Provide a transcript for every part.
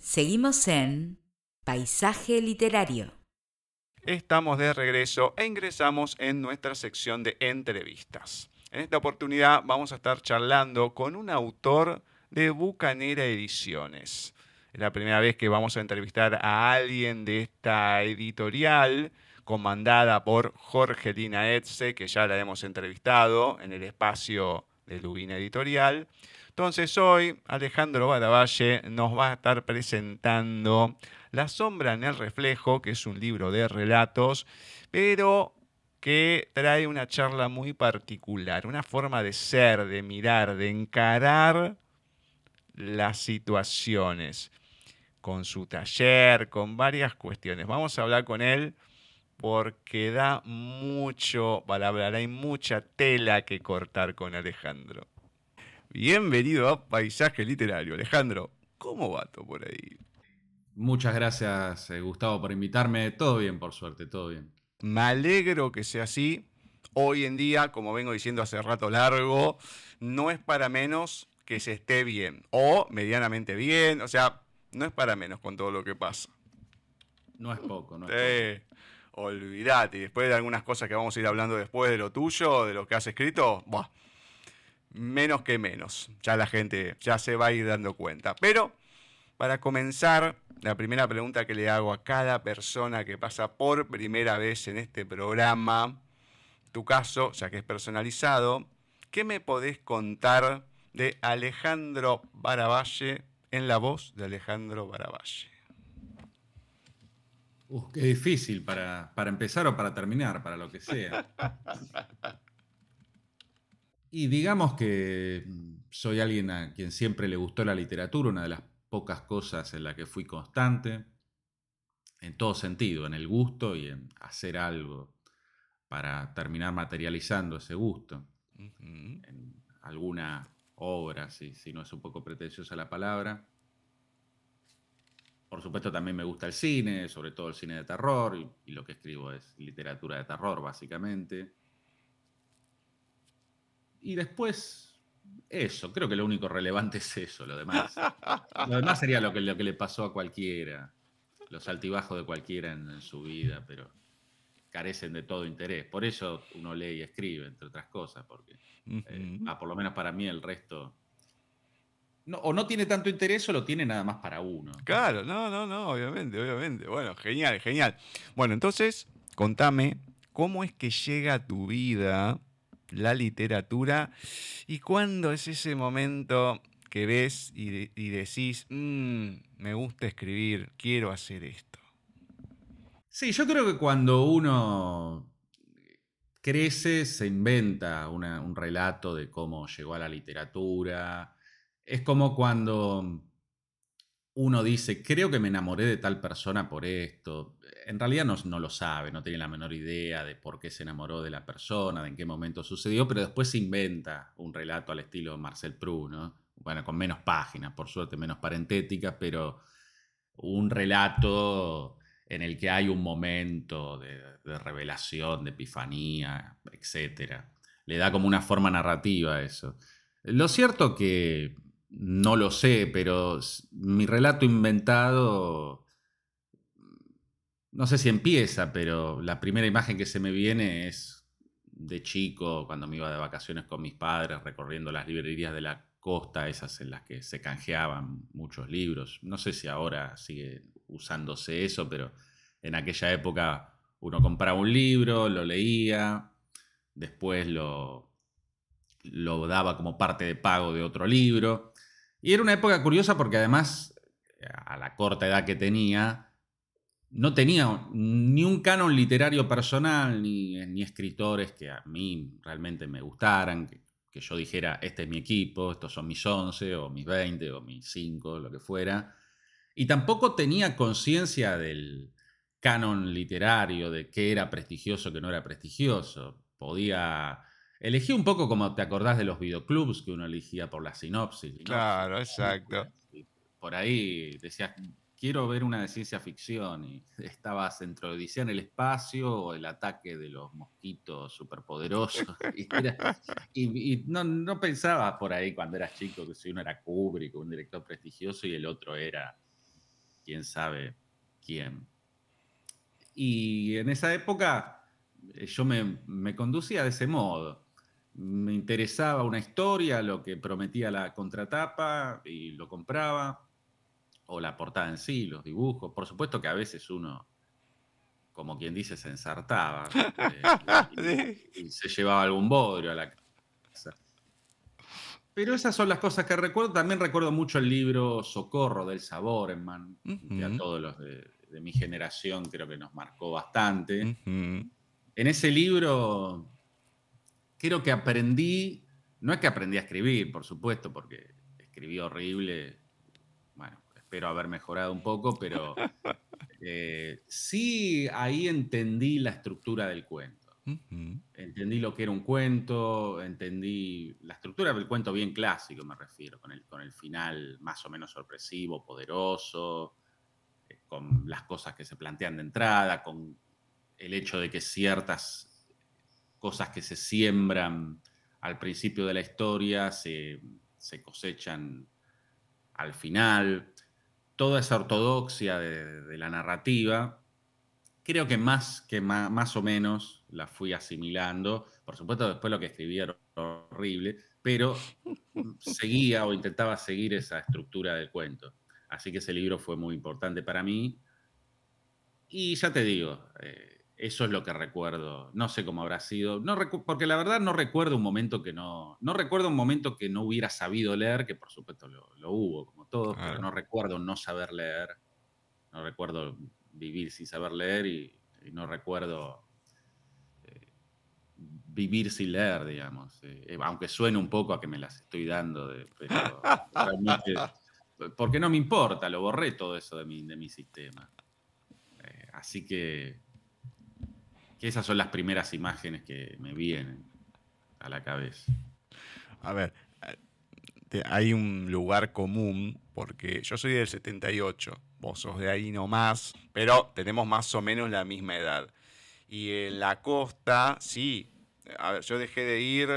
Seguimos en Paisaje Literario. Estamos de regreso e ingresamos en nuestra sección de entrevistas. En esta oportunidad vamos a estar charlando con un autor de Bucanera Ediciones. Es la primera vez que vamos a entrevistar a alguien de esta editorial comandada por Jorgelina Etze, que ya la hemos entrevistado en el espacio de Lubina Editorial. Entonces hoy Alejandro Baravalle nos va a estar presentando La sombra en el reflejo, que es un libro de relatos, pero que trae una charla muy particular, una forma de ser, de mirar, de encarar las situaciones, con su taller, con varias cuestiones. Vamos a hablar con él porque da mucho para hablar, hay mucha tela que cortar con Alejandro. Bienvenido a Paisaje Literario. Alejandro, ¿cómo va todo por ahí? Muchas gracias, eh, Gustavo, por invitarme. Todo bien, por suerte, todo bien. Me alegro que sea así. Hoy en día, como vengo diciendo hace rato largo, no es para menos que se esté bien o medianamente bien. O sea, no es para menos con todo lo que pasa. No es poco, no es poco. Olvídate. Y después de algunas cosas que vamos a ir hablando después de lo tuyo, de lo que has escrito, bah, menos que menos. Ya la gente ya se va a ir dando cuenta. Pero para comenzar, la primera pregunta que le hago a cada persona que pasa por primera vez en este programa, tu caso, ya que es personalizado, ¿qué me podés contar de Alejandro Baravalle en la voz de Alejandro Baravalle? Uf, qué difícil para, para empezar o para terminar, para lo que sea. Y digamos que mm, soy alguien a quien siempre le gustó la literatura, una de las pocas cosas en la que fui constante, en todo sentido, en el gusto y en hacer algo para terminar materializando ese gusto. En alguna obra, si, si no es un poco pretenciosa la palabra. Por supuesto también me gusta el cine, sobre todo el cine de terror, y lo que escribo es literatura de terror, básicamente. Y después, eso, creo que lo único relevante es eso, lo demás. lo demás sería lo que, lo que le pasó a cualquiera, los altibajos de cualquiera en, su vida, pero carecen de todo interés. Por eso uno lee y escribe, entre otras cosas, porque eh, ah, por lo menos para mí el resto... No, o no tiene tanto interés o lo tiene nada más para uno. Claro, no, no, no, obviamente, obviamente. Bueno, genial, genial. Bueno, entonces, contame, ¿cómo es que llega a tu vida la literatura y cuándo es ese momento que ves y, decís, mm, me gusta escribir, quiero hacer esto. Sí, yo creo que cuando uno crece, se inventa un relato de cómo llegó a la literatura. Es como cuando uno dice, creo que me enamoré de tal persona por esto. En realidad no, lo sabe, no tiene la menor idea de por qué se enamoró de la persona, de en qué momento sucedió, pero después se inventa un relato al estilo Marcel Proust, ¿no? Bueno, con menos páginas, por suerte, menos parentéticas, pero un relato en el que hay un momento de, de revelación, de epifanía, etc. Le da como una forma narrativa a eso. Lo cierto que no lo sé, pero mi relato inventado, no sé si empieza, pero la primera imagen que se me viene es de chico, cuando me iba de vacaciones con mis padres, recorriendo las librerías de la costa, esas en las que se canjeaban muchos libros. No sé si ahora sigue usándose eso, pero en aquella época uno compraba un libro, lo leía, después lo, lo daba como parte de pago de otro libro y era una época curiosa porque además, a la corta edad que tenía, no tenía ni un canon literario personal, ni, ni escritores que a mí realmente me gustaran, que, que, yo dijera, este es mi equipo, estos son mis 11 o mis 20 o mis 5, lo que fuera. Y tampoco tenía conciencia del canon literario, de qué era prestigioso, qué no era prestigioso. Podía Elegí un poco como te acordás de los videoclubs que uno elegía por la sinopsis. Claro, exacto. por ahí decías, quiero ver una de ciencia ficción y estabas entre Odisea en el espacio o el ataque de los mosquitos superpoderosos. y, y, no, no, pensabas por ahí cuando eras chico que si uno era Kubrick, un director prestigioso y el otro era quién sabe quién. Y en esa época eh, yo me, conducía de ese modo. Me interesaba una historia, lo que prometía la contratapa y lo compraba, o la portada en sí, los dibujos. Por supuesto que a veces uno, como quien dice, se ensartaba eh, y, se llevaba algún bodrio a la casa. Pero esas son las cosas que recuerdo. También recuerdo mucho el libro Socorro del Sabor, en que a todos los de, mi generación creo que nos marcó bastante. En ese libro creo que aprendí, no es que aprendí a escribir, por supuesto, porque escribí horrible. Espero haber mejorado un poco, pero eh, sí ahí entendí la estructura del cuento. Entendí lo que era un cuento, entendí la estructura del cuento bien clásico, me refiero, con el, con el final más o menos sorpresivo, poderoso, eh, con las cosas que se plantean de entrada, con el hecho de que ciertas cosas que se siembran al principio de la historia se, cosechan al final. Toda esa ortodoxia de la narrativa creo que más que más, o menos la fui asimilando. Por supuesto, después lo que escribía era horrible, pero seguía o intentaba seguir esa estructura del cuento. Así que ese libro fue muy importante para mí. Y ya te digo, eh, eso es lo que recuerdo. No sé cómo habrá sido. No porque la verdad no recuerdo un momento que no. No recuerdo un momento que no hubiera sabido leer, que por supuesto lo, hubo, como todos, pero no recuerdo no saber leer. No recuerdo vivir sin saber leer y, no recuerdo eh, vivir sin leer, digamos. Eh, eh, aunque suene un poco a que me las estoy dando, de, pero realmente, porque no me importa, lo borré todo eso de mi, de mi sistema. así que, que esas son las primeras imágenes que me vienen a la cabeza. A ver, hay un lugar común, porque yo soy del 78, vos sos de ahí nomás, pero tenemos más o menos la misma edad. Y en la costa, sí, a ver, yo dejé de ir,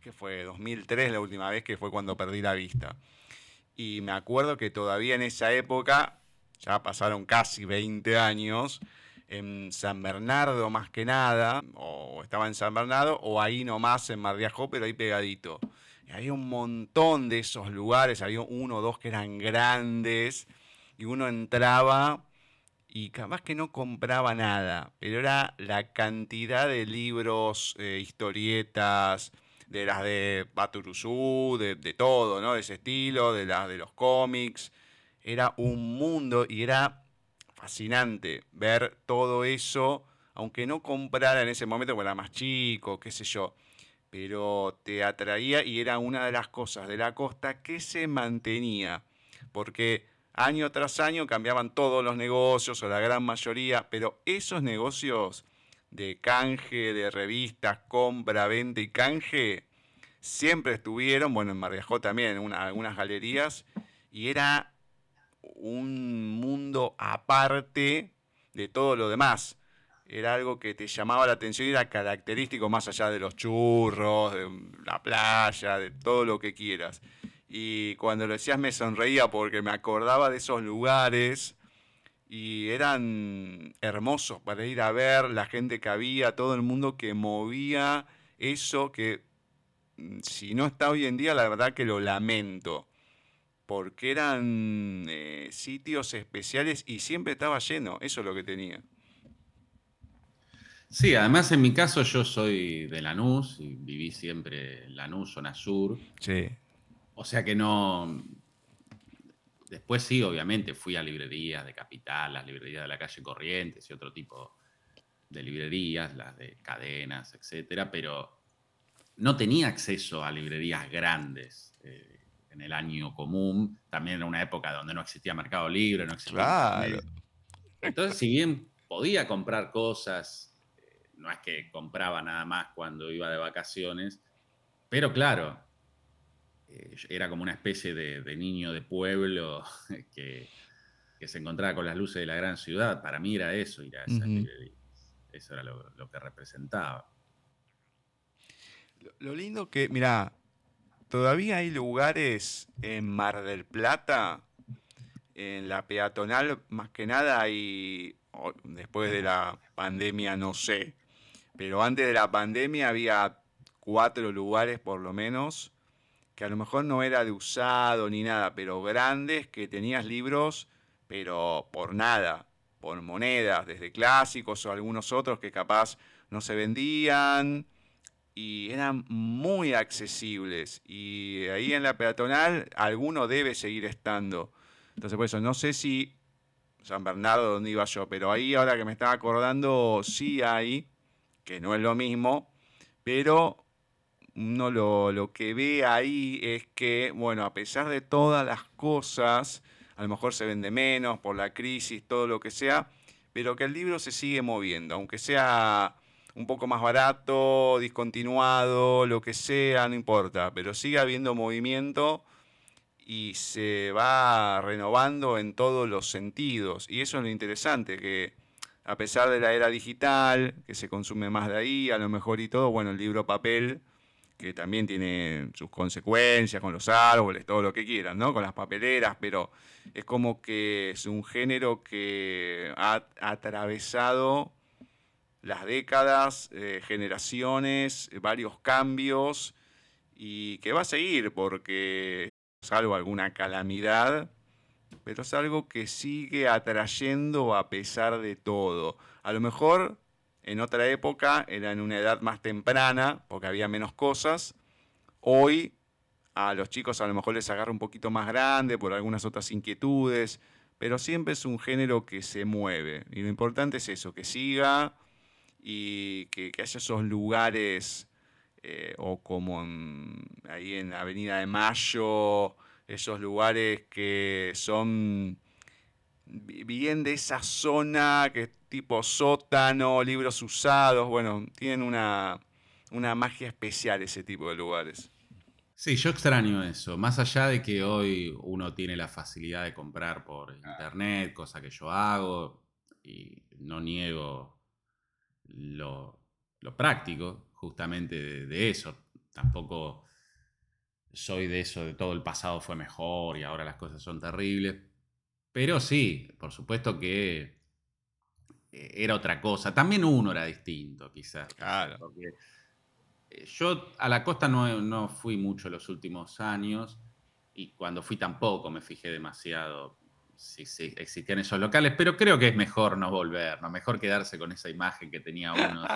que fue 2003 la última vez, que fue cuando perdí la vista. Y me acuerdo que todavía en esa época, ya pasaron casi 20 años, en San Bernardo más que nada, o estaba en San Bernardo, o ahí nomás en Mar de Ajó, pero ahí pegadito. Y había un montón de esos lugares, había uno o dos que eran grandes, y uno entraba y capaz que no compraba nada, pero era la cantidad de libros, eh, historietas, de las de Baturuzú, de, de, todo, ¿no? De ese estilo, de las de los cómics. Era un mundo y era fascinante ver todo eso, aunque no comprara en ese momento, porque era más chico, qué sé yo, pero te atraía y era una de las cosas de la costa que se mantenía, porque año tras año cambiaban todos los negocios o la gran mayoría, pero esos negocios de canje, de revistas, compra, venta y canje, siempre estuvieron, bueno, en Marriajó también, en algunas galerías, y era un mundo aparte de todo lo demás. Era algo que te llamaba la atención y era característico más allá de los churros, de la playa, de todo lo que quieras. Y cuando lo decías me sonreía porque me acordaba de esos lugares y eran hermosos para ir a ver la gente que había, todo el mundo que movía eso que mm, si no está hoy en día, la verdad que lo lamento, porque eran eh, sitios especiales y siempre estaba lleno, eso es lo que tenía. Sí, además en mi caso yo soy de Lanús y viví siempre en Lanús, zona sur. Sí. O sea que no. Después sí, obviamente, fui a librerías de Capital, las librerías de la calle Corrientes y otro tipo de librerías, las de cadenas, etcétera, pero no tenía acceso a librerías grandes en el año común. También era una época donde no existía Mercado Libre, no existía. Claro. Entonces, si bien podía comprar cosas, eh, no es que compraba nada más cuando iba de vacaciones, pero claro, eh, era como una especie de, niño de pueblo que, se encontraba con las luces de la gran ciudad. Para mí era eso, ir a esa Eso era lo, que representaba. Lo, lindo que, mira, todavía hay lugares en Mar del Plata en la peatonal, más que nada, y después de la pandemia no sé, pero antes de la pandemia había cuatro lugares por lo menos, que a lo mejor no era de usado ni nada, pero grandes que tenías libros, pero por nada, por monedas, desde clásicos o algunos otros que capaz no se vendían y eran muy accesibles. Y ahí en la peatonal alguno debe seguir estando. Entonces, por eso, no sé si San Bernardo, donde iba yo, pero ahí ahora que me estaba acordando, sí hay, que no es lo mismo, pero uno lo, lo que ve ahí es que, bueno, a pesar de todas las cosas, a lo mejor se vende menos por la crisis, todo lo que sea, pero que el libro se sigue moviendo, aunque sea un poco más barato, discontinuado, lo que sea, no importa, pero sigue habiendo movimiento y se va renovando en todos los sentidos. Y eso es lo interesante, que a pesar de la era digital, que se consume más de ahí, a lo mejor y todo, bueno, el libro papel, que también tiene sus consecuencias con los árboles, todo lo que quieran, ¿no? Con las papeleras, pero es como que es un género que ha atravesado las décadas, eh, generaciones, varios cambios y que va a seguir porque salvo alguna calamidad, pero es algo que sigue atrayendo a pesar de todo. A lo mejor en otra época era en una edad más temprana, porque había menos cosas. Hoy a los chicos a lo mejor les agarra un poquito más grande por algunas otras inquietudes, pero siempre es un género que se mueve. Y lo importante es eso, que siga y que, haya esos lugares, eh, o como ahí en Avenida de Mayo, esos lugares que son bien de esa zona, que es tipo sótano, libros usados, bueno, tienen una, una magia especial ese tipo de lugares. Sí, yo extraño eso. Más allá de que hoy uno tiene la facilidad de comprar por internet, cosa que yo hago, y no niego lo, práctico justamente de, eso. Tampoco soy de eso, de todo el pasado fue mejor y ahora las cosas son terribles. Pero sí, por supuesto que eh, era otra cosa. También uno era distinto, quizás. Claro. Eh, yo a la costa no, no fui mucho los últimos años y cuando fui tampoco me fijé demasiado si, existían esos locales, pero creo que es mejor no volver, ¿no? mejor quedarse con esa imagen que tenía uno.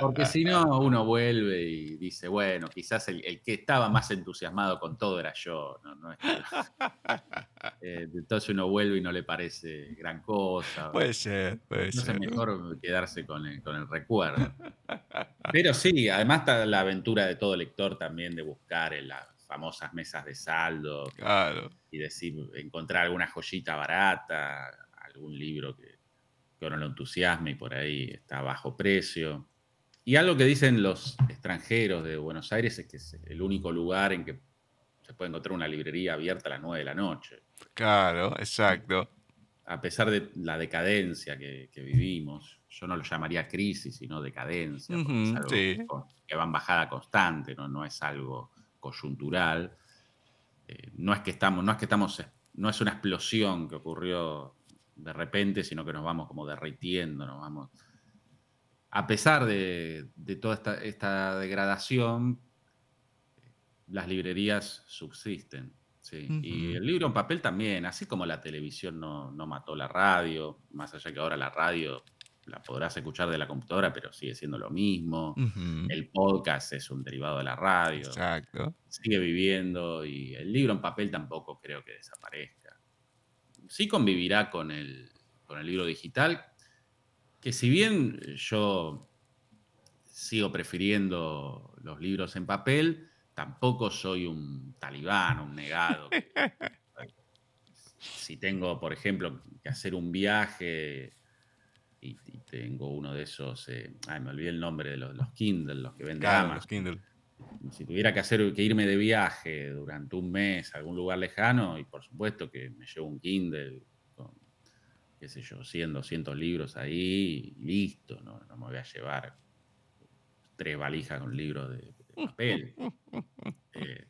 Porque si no, uno vuelve y dice, bueno, quizás el, que estaba más entusiasmado con todo era yo. ¿no? Eh, entonces uno vuelve y no le parece gran cosa. Puede ser, puede ser. Es mejor quedarse con el, con el recuerdo. Pero sí, además está la aventura de todo lector también de buscar en la famosas mesas de saldo. Y decir, encontrar alguna joyita barata, algún libro que, que uno lo entusiasme y por ahí está a bajo precio. Y algo que dicen los extranjeros de Buenos Aires es que es el único lugar en que se puede encontrar una librería abierta a las 9 de la noche. Claro, exacto. A pesar de la decadencia que, vivimos, yo no lo llamaría crisis, sino decadencia, que va en bajada constante, ¿no? no es algo coyuntural. Eh, no es que estamos, no es que estamos, no es una explosión que ocurrió de repente, sino que nos vamos como derritiendo, nos vamos. A pesar de, toda esta, degradación, las librerías subsisten. Y el libro en papel también, así como la televisión no, no mató la radio, más allá que ahora la radio la podrás escuchar de la computadora, pero sigue siendo lo mismo. El podcast es un derivado de la radio. Exacto. Sigue viviendo y el libro en papel tampoco creo que desaparezca. Sí convivirá con el, con el libro digital, que si bien yo sigo prefiriendo los libros en papel, tampoco soy un talibán, un negado. si tengo, por ejemplo, que hacer un viaje y, tengo uno de esos, eh, ay, me olvidé el nombre de los, los Kindle, los que venden claro, Los Kindle. Si tuviera que hacer que irme de viaje durante un mes a algún lugar lejano, y por supuesto que me llevo un Kindle con, qué sé yo, 100, 200 libros ahí, y listo, no, no me voy a llevar tres valijas con libros de, papel. Eh,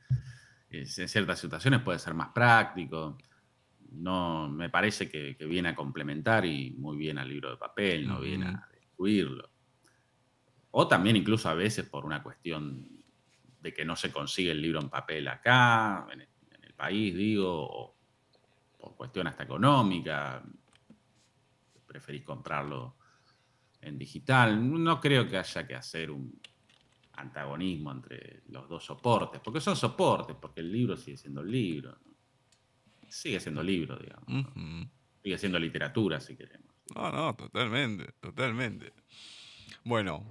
en ciertas situaciones puede ser más práctico no, me parece que, viene a complementar y muy bien al libro de papel, no viene a destruirlo. O también incluso a veces por una cuestión de que no se consigue el libro en papel acá, en el, país, digo, o por cuestión hasta económica, preferís comprarlo en digital. No creo que haya que hacer un antagonismo entre los dos soportes, porque son soportes, porque el libro sigue siendo el libro. Sigue siendo libro, digamos. Sigue siendo literatura, si queremos. No, no, totalmente, totalmente. Bueno,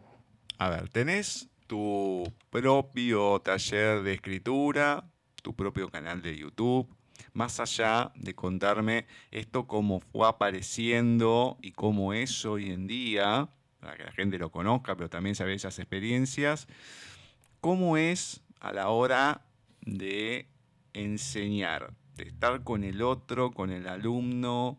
a ver, tenés tu propio taller de escritura, tu propio canal de YouTube, más allá de contarme esto cómo fue apareciendo y cómo es hoy en día, para que la gente lo conozca, pero también sabe esas experiencias, cómo es a la hora de enseñar, estar con el otro, con el alumno,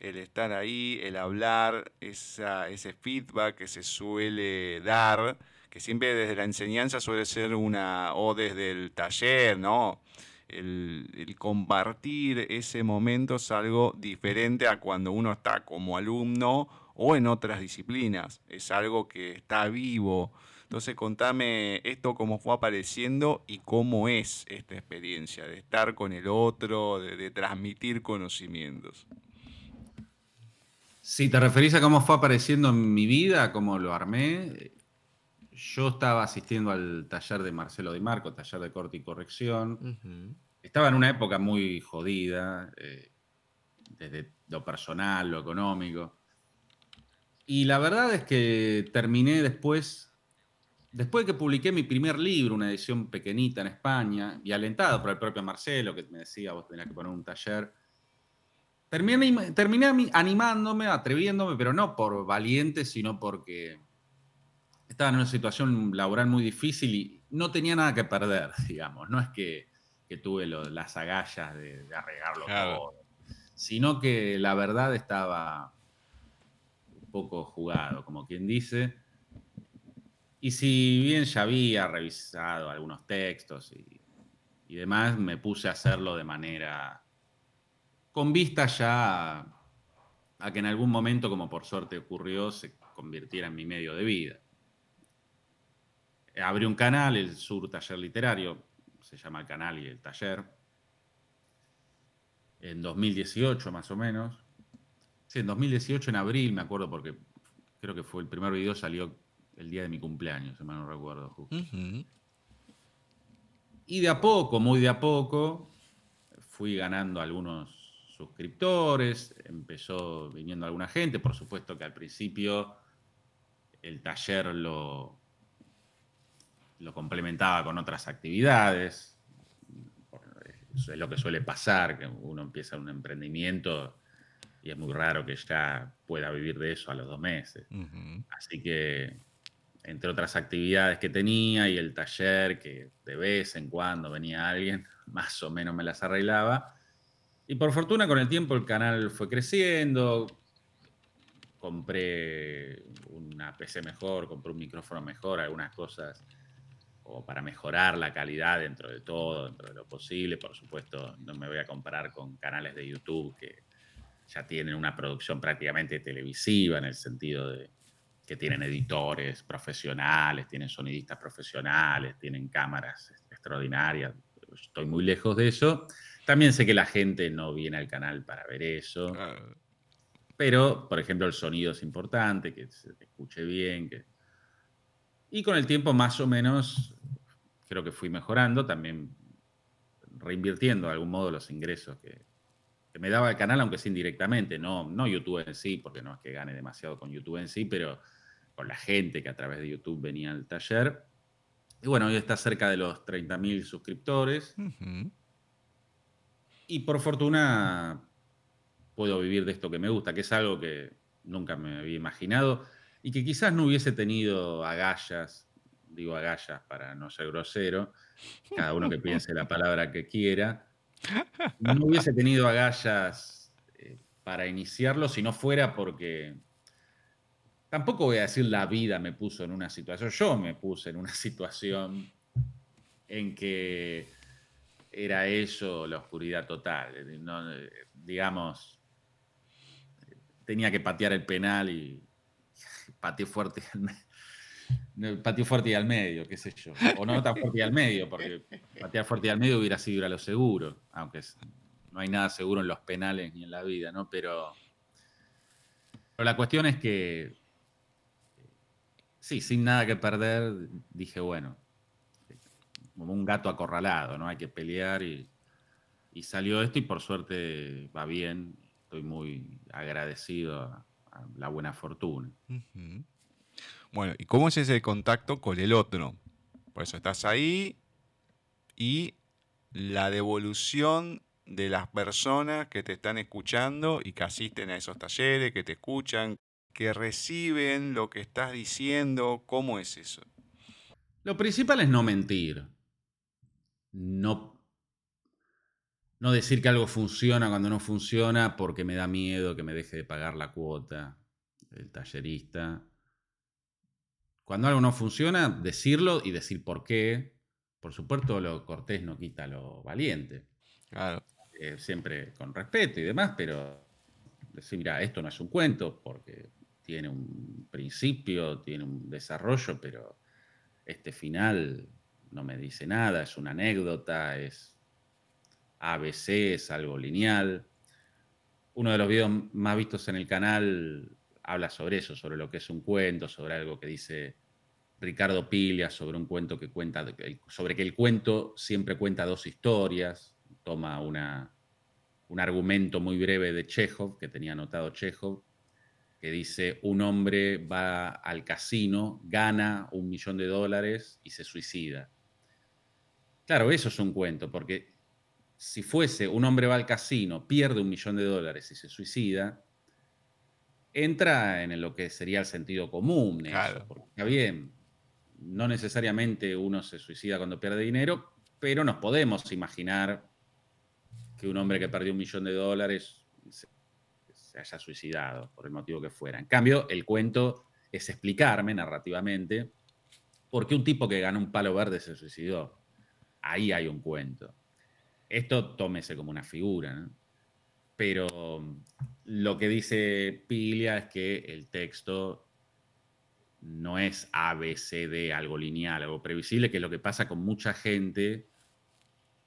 el estar ahí, el hablar, ese feedback que se suele dar, que siempre desde la enseñanza suele ser una, o desde el taller, ¿no? El, compartir ese momento es algo diferente a cuando uno está como alumno o en otras disciplinas. Es algo que está vivo. Entonces contame esto cómo fue apareciendo y cómo es esta experiencia de estar con el otro, de transmitir conocimientos. Si te referís a cómo fue apareciendo en mi vida, cómo lo armé, yo estaba asistiendo al taller de Marcelo Di Marco, taller de corte y corrección. Estaba en una época muy jodida, eh, desde lo personal, lo económico. Y la verdad es que terminé después, después de que publiqué mi primer libro, una edición pequeñita en España, y alentado por el propio Marcelo, que me decía, vos tenías que poner un taller Terminé, animándome, atreviéndome, pero no por valiente, sino porque estaba en una situación laboral muy difícil y no tenía nada que perder, digamos. No es que, tuve las agallas de, arreglarlo todo, sino que la verdad estaba un poco jugado, como quien dice. Y si bien ya había revisado algunos textos y demás, me puse a hacerlo de manera con vista ya a, que en algún momento, como por suerte ocurrió, se convirtiera en mi medio de vida. Abrí un canal, el Sur Taller Literario, se llama el canal y el taller, en 2018 más o menos. Sí, en 2018, en abril, me acuerdo porque creo que fue el primer video, salió el día de mi cumpleaños, si mal no recuerdo justo. Y de a poco, muy de a poco, fui ganando algunos suscriptores, empezó viniendo alguna gente, por supuesto que al principio el taller lo, lo complementaba con otras actividades, eso es lo que suele pasar, que uno empieza un emprendimiento y es muy raro que ya pueda vivir de eso a los dos meses. Así que, entre otras actividades que tenía y el taller, que de vez en cuando venía alguien, más o menos me las arreglaba, y por fortuna con el tiempo el canal fue creciendo, compré una PC mejor, compré un micrófono mejor, algunas cosas como para mejorar la calidad dentro de todo, dentro de lo posible. Por supuesto, no me voy a comparar con canales de YouTube que ya tienen una producción prácticamente televisiva en el sentido de que tienen editores profesionales, tienen sonidistas profesionales, tienen cámaras extraordinarias. Estoy muy lejos de eso también sé que la gente no viene al canal para ver eso. Pero, por ejemplo, el sonido es importante, que se escuche bien. Que... Y con el tiempo, más o menos, creo que fui mejorando, también reinvirtiendo de algún modo los ingresos que, me daba el canal, aunque sea indirectamente. No, no YouTube en sí, porque no es que gane demasiado con YouTube en sí, pero con la gente que a través de YouTube venía al taller. Y bueno, hoy está cerca de los 30.000 suscriptores. Y por fortuna puedo vivir de esto que me gusta, que es algo que nunca me había imaginado y que quizás no hubiese tenido agallas, digo agallas para no ser grosero, cada uno que piense la palabra que quiera, no hubiese tenido agallas eh, para iniciarlo si no fuera porque tampoco voy a decir la vida me puso en una situación, yo me puse en una situación en que era eso la oscuridad total. digamos, tenía que patear el penal y pateé fuerte al pateó fuerte y al medio, qué sé yo. O no tan fuerte y al medio, porque patear fuerte y al medio hubiera sido a lo seguro, aunque no hay nada seguro en los penales ni en la vida, ¿no? Pero, pero la cuestión es que, sí, sin nada que perder, dije, bueno, como un gato acorralado, ¿no? Hay que pelear y, salió esto y por suerte va bien. Estoy muy agradecido a, la buena fortuna. Bueno, ¿y cómo es ese contacto con el otro? Por eso estás ahí y la devolución de las personas que te están escuchando y que asisten a esos talleres, que te escuchan, que reciben lo que estás diciendo, ¿cómo es eso? Lo principal es no mentir no, no decir que algo funciona cuando no funciona porque me da miedo que me deje de pagar la cuota el tallerista. Cuando algo no funciona, decirlo y decir por qué. Por supuesto, lo cortés no quita lo valiente. Claro. Eh, siempre con respeto y demás, pero decir, mira, esto no es un cuento porque tiene un principio, tiene un desarrollo, pero este final no me dice nada, es una anécdota, es ABC, es algo lineal. Uno de los videos más vistos en el canal habla sobre eso, sobre lo que es un cuento, sobre algo que dice Ricardo Pilia, sobre un cuento que cuenta, sobre que el cuento siempre cuenta dos historias, toma una, un argumento muy breve de Chekhov, que tenía anotado Chekhov, que dice, un hombre va al casino, gana un millón de dólares y se suicida. Claro, eso es un cuento, porque si fuese un hombre va al casino, pierde un millón de dólares y se suicida, entra en lo que sería el sentido común. Claro. está bien, no necesariamente uno se suicida cuando pierde dinero, pero nos podemos imaginar que un hombre que perdió un millón de dólares se, se haya suicidado, por el motivo que fuera. En cambio, el cuento es explicarme narrativamente por qué un tipo que gana un palo verde se suicidó ahí hay un cuento. Esto tómese como una figura, Pero mm, lo que dice Pilia es que el texto no es A, algo lineal, algo previsible, que es lo que pasa con mucha gente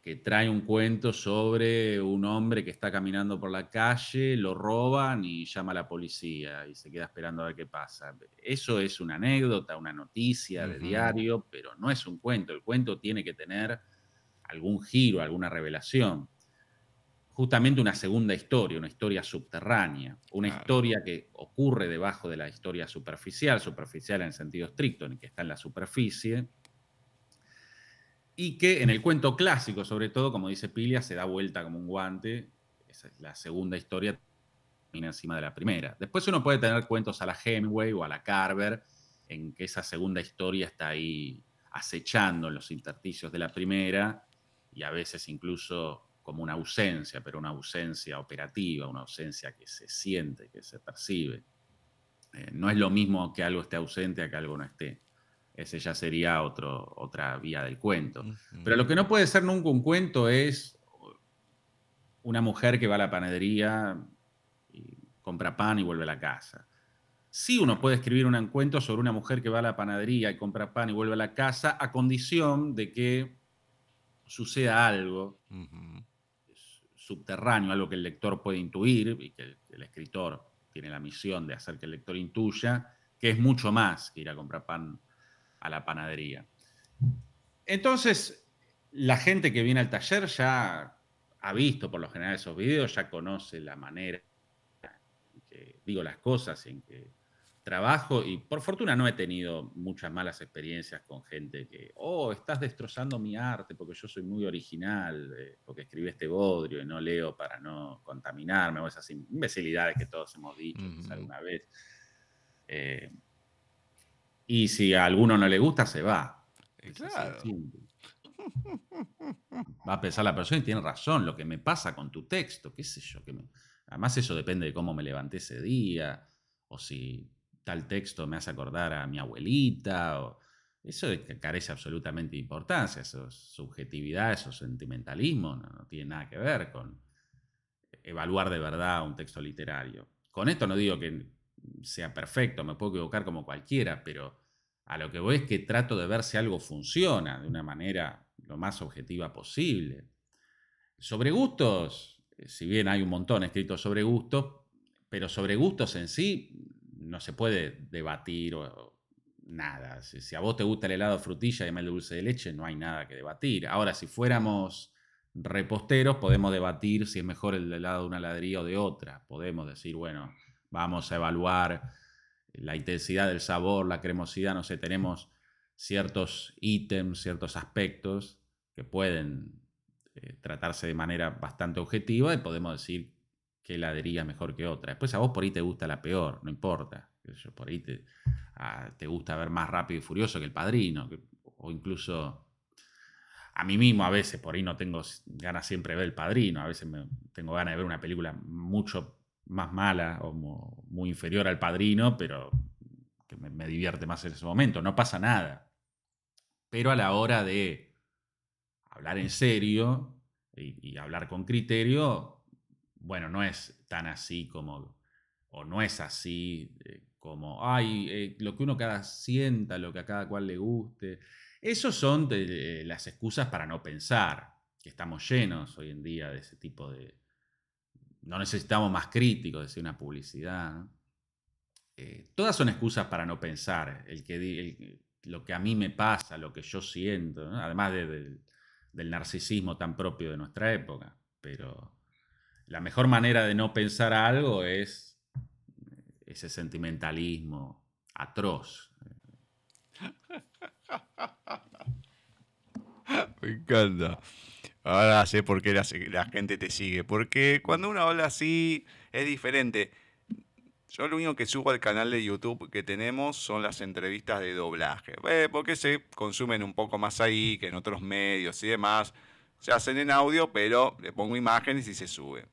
que trae un cuento sobre un hombre que está caminando por la calle, lo roban y llama a la policía y se queda esperando a ver qué pasa. Eso es una anécdota, una noticia de diario, pero no es un cuento. El cuento tiene que tener algún giro, alguna revelación. Justamente una segunda historia, una historia subterránea, una historia que ocurre debajo de la historia superficial, superficial en sentido estricto, en el que está en la superficie, y que en el cuento clásico, sobre todo, como dice Pilia, se da vuelta como un guante. Es la segunda historia termina encima de la primera. Después uno puede tener cuentos a la Hemingway o a la Carver, en que esa segunda historia está ahí acechando en los intersticios de la primera y a veces incluso como una ausencia, pero una ausencia operativa, una ausencia que se siente, que se percibe. Eh, no es lo mismo que algo esté ausente a que algo no esté. Ese ya sería otro, otra vía del cuento. Pero lo que no puede ser nunca un cuento es una mujer que va a la panadería y compra pan y vuelve a la casa. Sí uno puede escribir un cuento sobre una mujer que va a la panadería y compra pan y vuelve a la casa a condición de que suceda algo subterráneo, algo que el lector puede intuir y que el, escritor tiene la misión de hacer que el lector intuya, que es mucho más que ir a comprar pan a la panadería. Entonces, la gente que viene al taller ya ha visto por lo general esos videos, ya conoce la manera en que digo las cosas, en que trabajo y por fortuna no he tenido muchas malas experiencias con gente que, oh, estás destrozando mi arte porque yo soy muy original, eh, porque escribí este bodrio y no leo para no contaminarme, o esas imbecilidades que todos hemos dicho alguna vez. Eh, y si a alguno no le gusta, se va. Va a pensar la persona y tiene razón, lo que me pasa con tu texto, qué sé yo. Que Además eso depende de cómo me levanté ese día, o si tal texto me hace acordar a mi abuelita, o Eso carece absolutamente de importancia, eso es subjetividad, eso es sentimentalismo, no, tiene nada que ver con evaluar de verdad un texto literario. Con esto no digo que sea perfecto, me puedo equivocar como cualquiera, pero a lo que voy es que trato de ver si algo funciona de una manera lo más objetiva posible. Sobre gustos, eh, si bien hay un montón escrito sobre gustos, pero sobre gustos en sí no se puede debatir o, nada. Si, a vos te gusta el helado de frutilla y el dulce de leche, no hay nada que debatir. Ahora, si fuéramos reposteros, podemos debatir si es mejor el helado de una heladería o de otra. Podemos decir, bueno, vamos a evaluar la intensidad del sabor, la cremosidad, no sé, tenemos ciertos ítems, ciertos aspectos que pueden eh, tratarse de manera bastante objetiva y podemos decir qué heladería es mejor que otra. Después a vos por ahí te gusta la peor, no importa. Por ahí te, te gusta ver más rápido y furioso que el padrino, o incluso a mí mismo a veces, por ahí no tengo ganas siempre de ver el padrino, a veces tengo ganas de ver una película mucho más mala o muy, inferior al padrino, pero que me, divierte más en ese momento. No pasa nada. Pero a la hora de hablar en serio y, hablar con criterio, bueno, no es tan así como, o no es así eh, como, ay, eh, lo que uno cada sienta, lo que a cada cual le guste. Esos son las excusas para no pensar, que estamos llenos hoy en día de ese tipo de, no necesitamos más críticos, decir una publicidad. Eh, todas son excusas para no pensar. El que, lo que a mí me pasa, lo que yo siento, además del narcisismo tan propio de nuestra época. Pero la mejor manera de no pensar algo es ese sentimentalismo atroz. Me encanta. Ahora sé por qué la, gente te sigue. Porque cuando uno habla así es diferente. Yo lo único que subo al canal de YouTube que tenemos son las entrevistas de doblaje. Eh, porque se consumen un poco más ahí que en otros medios y demás. Se hacen en audio, pero le pongo imágenes y se sube.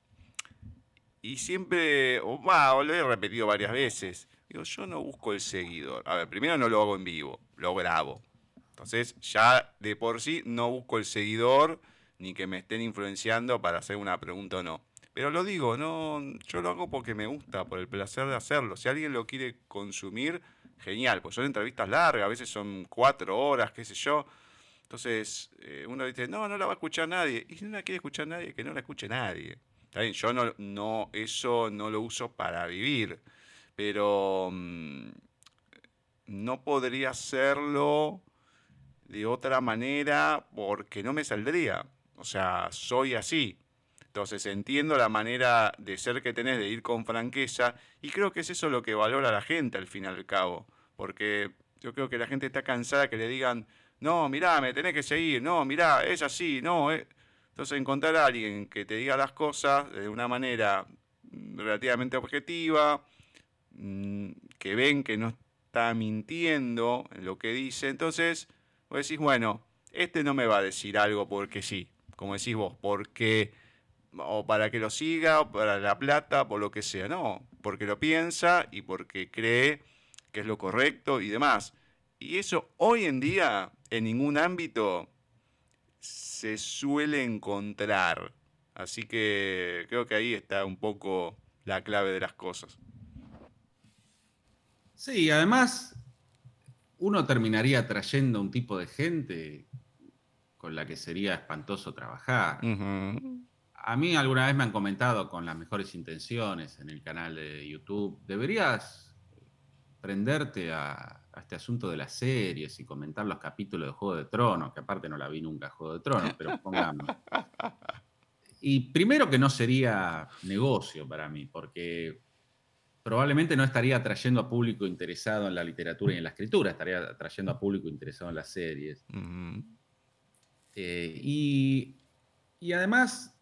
Y siempre, o lo he repetido varias veces. Digo, yo no busco el seguidor. A ver, primero no lo hago en vivo, lo grabo. Entonces, ya de por sí no busco el seguidor ni que me estén influenciando para hacer una pregunta o no. Pero lo digo, no, yo lo hago porque me gusta, por el placer de hacerlo. Si alguien lo quiere consumir, genial, pues son entrevistas largas, a veces son cuatro horas, qué sé yo. Entonces, eh, uno dice, no, no la va a escuchar nadie. Y si no la quiere escuchar nadie, que no la escuche nadie. ¿Está bien? Yo no, no, eso no lo uso para vivir. Pero mm, no podría hacerlo de otra manera porque no me saldría. O sea, soy así. Entonces entiendo la manera de ser que tenés de ir con franqueza y creo que es eso lo que valora la gente al fin y al cabo. Porque yo creo que la gente está cansada que le digan, no, mirá, me tenés que seguir, no, mirá, es así, no. Eh". Entonces encontrar a alguien que te diga las cosas de una manera relativamente objetiva, mm, que ven que no está mintiendo en lo que dice, entonces vos decís, bueno, este no me va a decir algo porque sí como decís vos, porque o para que lo siga, o para la plata, por lo que sea, no, porque lo piensa y porque cree que es lo correcto y demás. Y eso hoy en día en ningún ámbito se suele encontrar. Así que creo que ahí está un poco la clave de las cosas. Sí, además uno terminaría trayendo un tipo de gente con la que sería espantoso trabajar. A mí alguna vez me han comentado con las mejores intenciones en el canal de YouTube, deberías prenderte a, este asunto de las series y comentar los capítulos de Juego de Tronos, que aparte no la vi nunca Juego de Tronos, pero pongamos. Y primero que no sería negocio para mí, porque probablemente no estaría trayendo a público interesado en la literatura y en la escritura, estaría trayendo a público interesado en las series. Eh, y, además,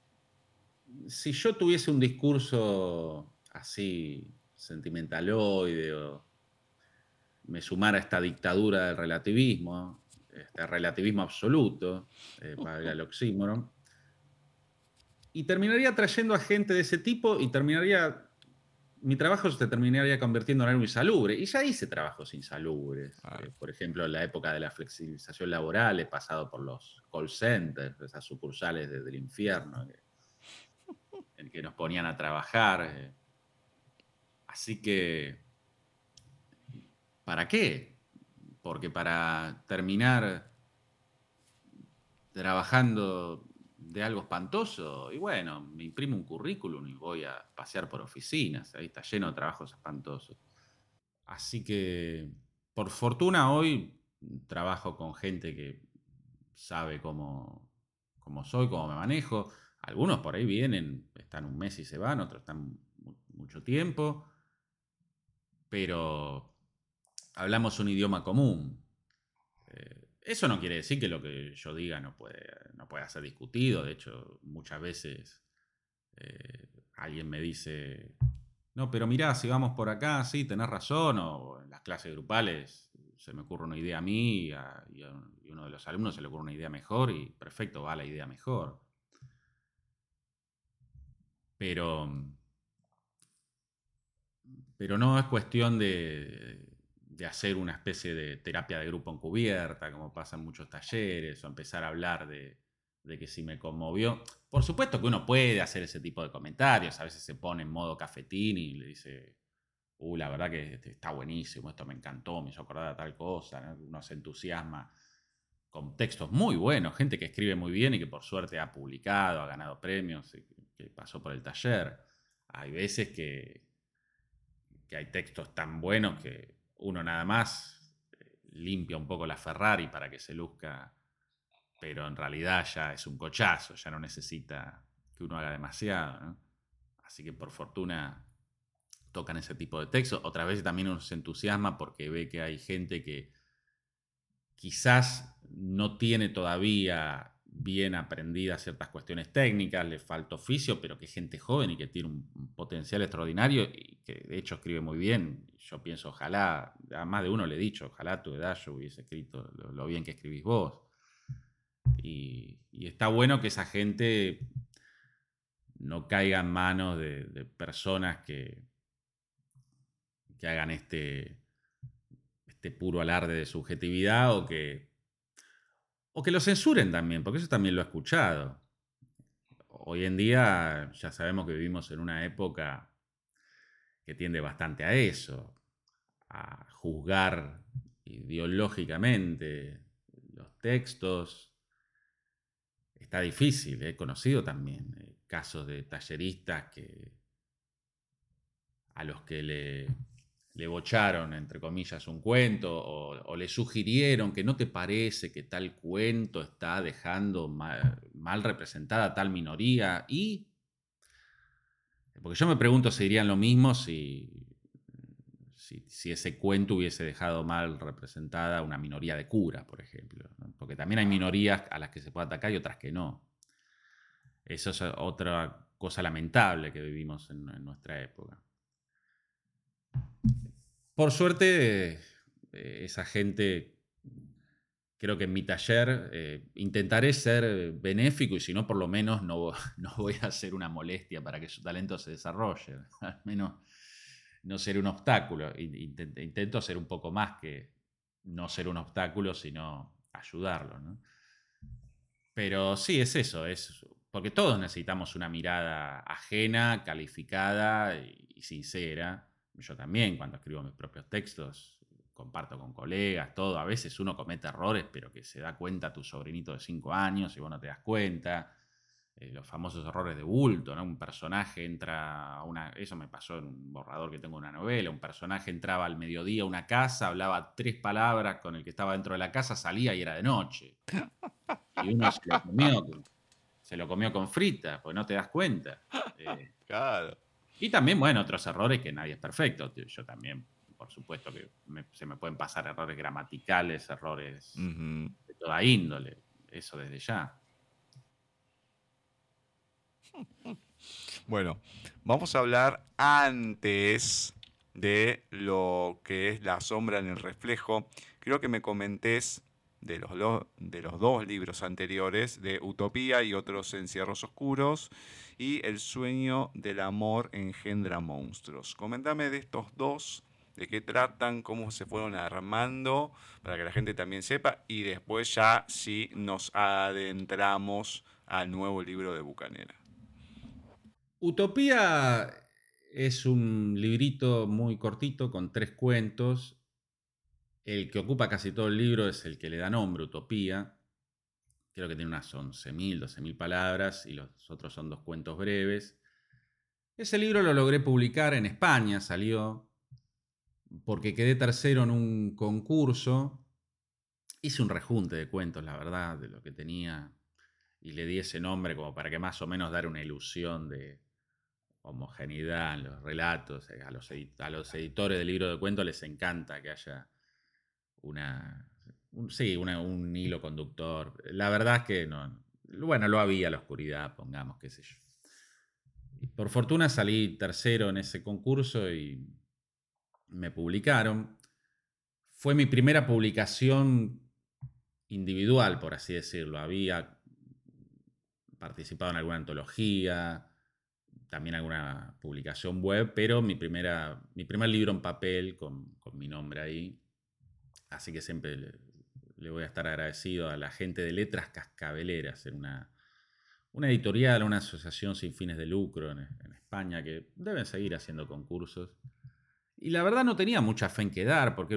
si yo tuviese un discurso así sentimentaloide o me sumara a esta dictadura del relativismo, este relativismo absoluto, eh, para el oxímoron, y terminaría trayendo a gente de ese tipo y terminaría mi trabajo se terminaría convirtiendo en algo insalubre. Y ya hice trabajos insalubres. Eh, por ejemplo, en la época de la flexibilización laboral he pasado por los call centers, esas sucursales del infierno, en que nos ponían a trabajar. Eh. Así que, ¿para qué? Porque para terminar trabajando de algo espantoso, y bueno, me imprimo un currículum y voy a pasear por oficinas, ahí está lleno de trabajos espantosos. Así que, por fortuna, hoy trabajo con gente que sabe cómo, cómo soy, cómo me manejo. Algunos por ahí vienen, están un mes y se van, otros están mucho tiempo, pero hablamos un idioma común. Eh, eso no quiere decir que lo que yo diga no puede, no pueda ser discutido. De hecho, muchas veces eh, alguien me dice, no, pero mirá, si vamos por acá, sí, tenés razón. O en las clases grupales se me ocurre una idea a mí y a, uno de los alumnos se le ocurre una idea mejor y perfecto, va la idea mejor. Pero, pero no es cuestión de, de hacer una especie de terapia de grupo encubierta, como pasa en muchos talleres, o empezar a hablar de, que si me conmovió. Por supuesto que uno puede hacer ese tipo de comentarios, a veces se pone en modo cafetín y le dice, uh, la verdad que este está buenísimo, esto me encantó, me hizo acordar a tal cosa, uno se entusiasma con textos muy buenos, gente que escribe muy bien y que por suerte ha publicado, ha ganado premios, que pasó por el taller. Hay veces que, que hay textos tan buenos que uno nada más limpia un poco la Ferrari para que se luzca, pero en realidad ya es un cochazo, ya no necesita que uno haga demasiado. Así que por fortuna tocan ese tipo de textos. Otra vez también uno se entusiasma porque ve que hay gente que quizás no tiene todavía bien aprendidas ciertas cuestiones técnicas, le falta oficio, pero que gente joven y que tiene un potencial extraordinario y que de hecho escribe muy bien. Yo pienso, ojalá, a más de uno le he dicho, ojalá tu edad yo hubiese escrito lo, bien que escribís vos. Y, está bueno que esa gente no caiga en manos de, de personas que, que hagan este, este puro alarde de subjetividad o que o que lo censuren también, porque eso también lo he escuchado. Hoy en día ya sabemos que vivimos en una época que tiende bastante a eso, a juzgar ideológicamente los textos. Está difícil, he conocido también eh, casos de talleristas que a los que le le bocharon, entre comillas, un cuento o, le sugirieron que no te parece que tal cuento está dejando mal, representada tal minoría y... Porque yo me pregunto si dirían lo mismo si, si, ese cuento hubiese dejado mal representada una minoría de cura, por ejemplo. Porque también hay minorías a las que se puede atacar y otras que no. Eso es otra cosa lamentable que vivimos en nuestra época. Por suerte, eh, esa gente, creo que en mi taller eh, intentaré ser benéfico y si no, por lo menos no, no, voy a hacer una molestia para que su talento se desarrolle. Al menos no ser un obstáculo. Intento, ser un poco más que no ser un obstáculo, sino ayudarlo. Pero sí, es eso, es porque todos necesitamos una mirada ajena, calificada y sincera yo también, cuando escribo mis propios textos, comparto con colegas, todo. A veces uno comete errores, pero que se da cuenta tu sobrinito de 5 años y vos no te das cuenta. Eh, los famosos errores de bulto, ¿no? Un personaje entra a una. Eso me pasó en un borrador que tengo en una novela. Un personaje entraba al mediodía a una casa, hablaba tres palabras con el que estaba dentro de la casa, salía y era de noche. Y uno se lo comió, se lo comió con frita, porque no te das cuenta. Eh, claro. Y también, bueno, otros errores que nadie es perfecto. Yo también, por supuesto, que se me pueden pasar errores gramaticales, errores de toda índole. Eso desde ya. Bueno, vamos a hablar antes de lo que es la sombra en el reflejo. Quiero que me comentes de los, de los dos libros anteriores, de Utopía y otros encierros oscuros, y El sueño del amor engendra monstruos. Coméntame de estos dos, de qué tratan, cómo se fueron armando, para que la gente también sepa, y después ya si nos adentramos al nuevo libro de Bucanera. Utopía es un librito muy cortito con tres cuentos el que ocupa casi todo el libro es el que le da nombre, Utopía. Creo que tiene unas 11.000, 12.000 palabras y los otros son dos cuentos breves. Ese libro lo logré publicar en España, salió porque quedé tercero en un concurso. Hice un rejunte de cuentos, la verdad, de lo que tenía y le di ese nombre como para que más o menos dar una ilusión de homogeneidad en los relatos. A los, a los editores del libro de cuentos les encanta que haya una, un, sí, un hilo conductor. La verdad es que no, bueno, lo había la oscuridad, pongamos, qué sé yo. por fortuna salí tercero en ese concurso y me publicaron. Fue mi primera publicación individual, por así decirlo. Había participado en alguna antología, también alguna publicación web, pero mi, primera, mi primer libro en papel con, con mi nombre ahí Así que siempre le, voy a estar agradecido a la gente de Letras Cascabeleras, en una, una editorial, una asociación sin fines de lucro en, España, que deben seguir haciendo concursos. Y la verdad no tenía mucha fe en quedar, porque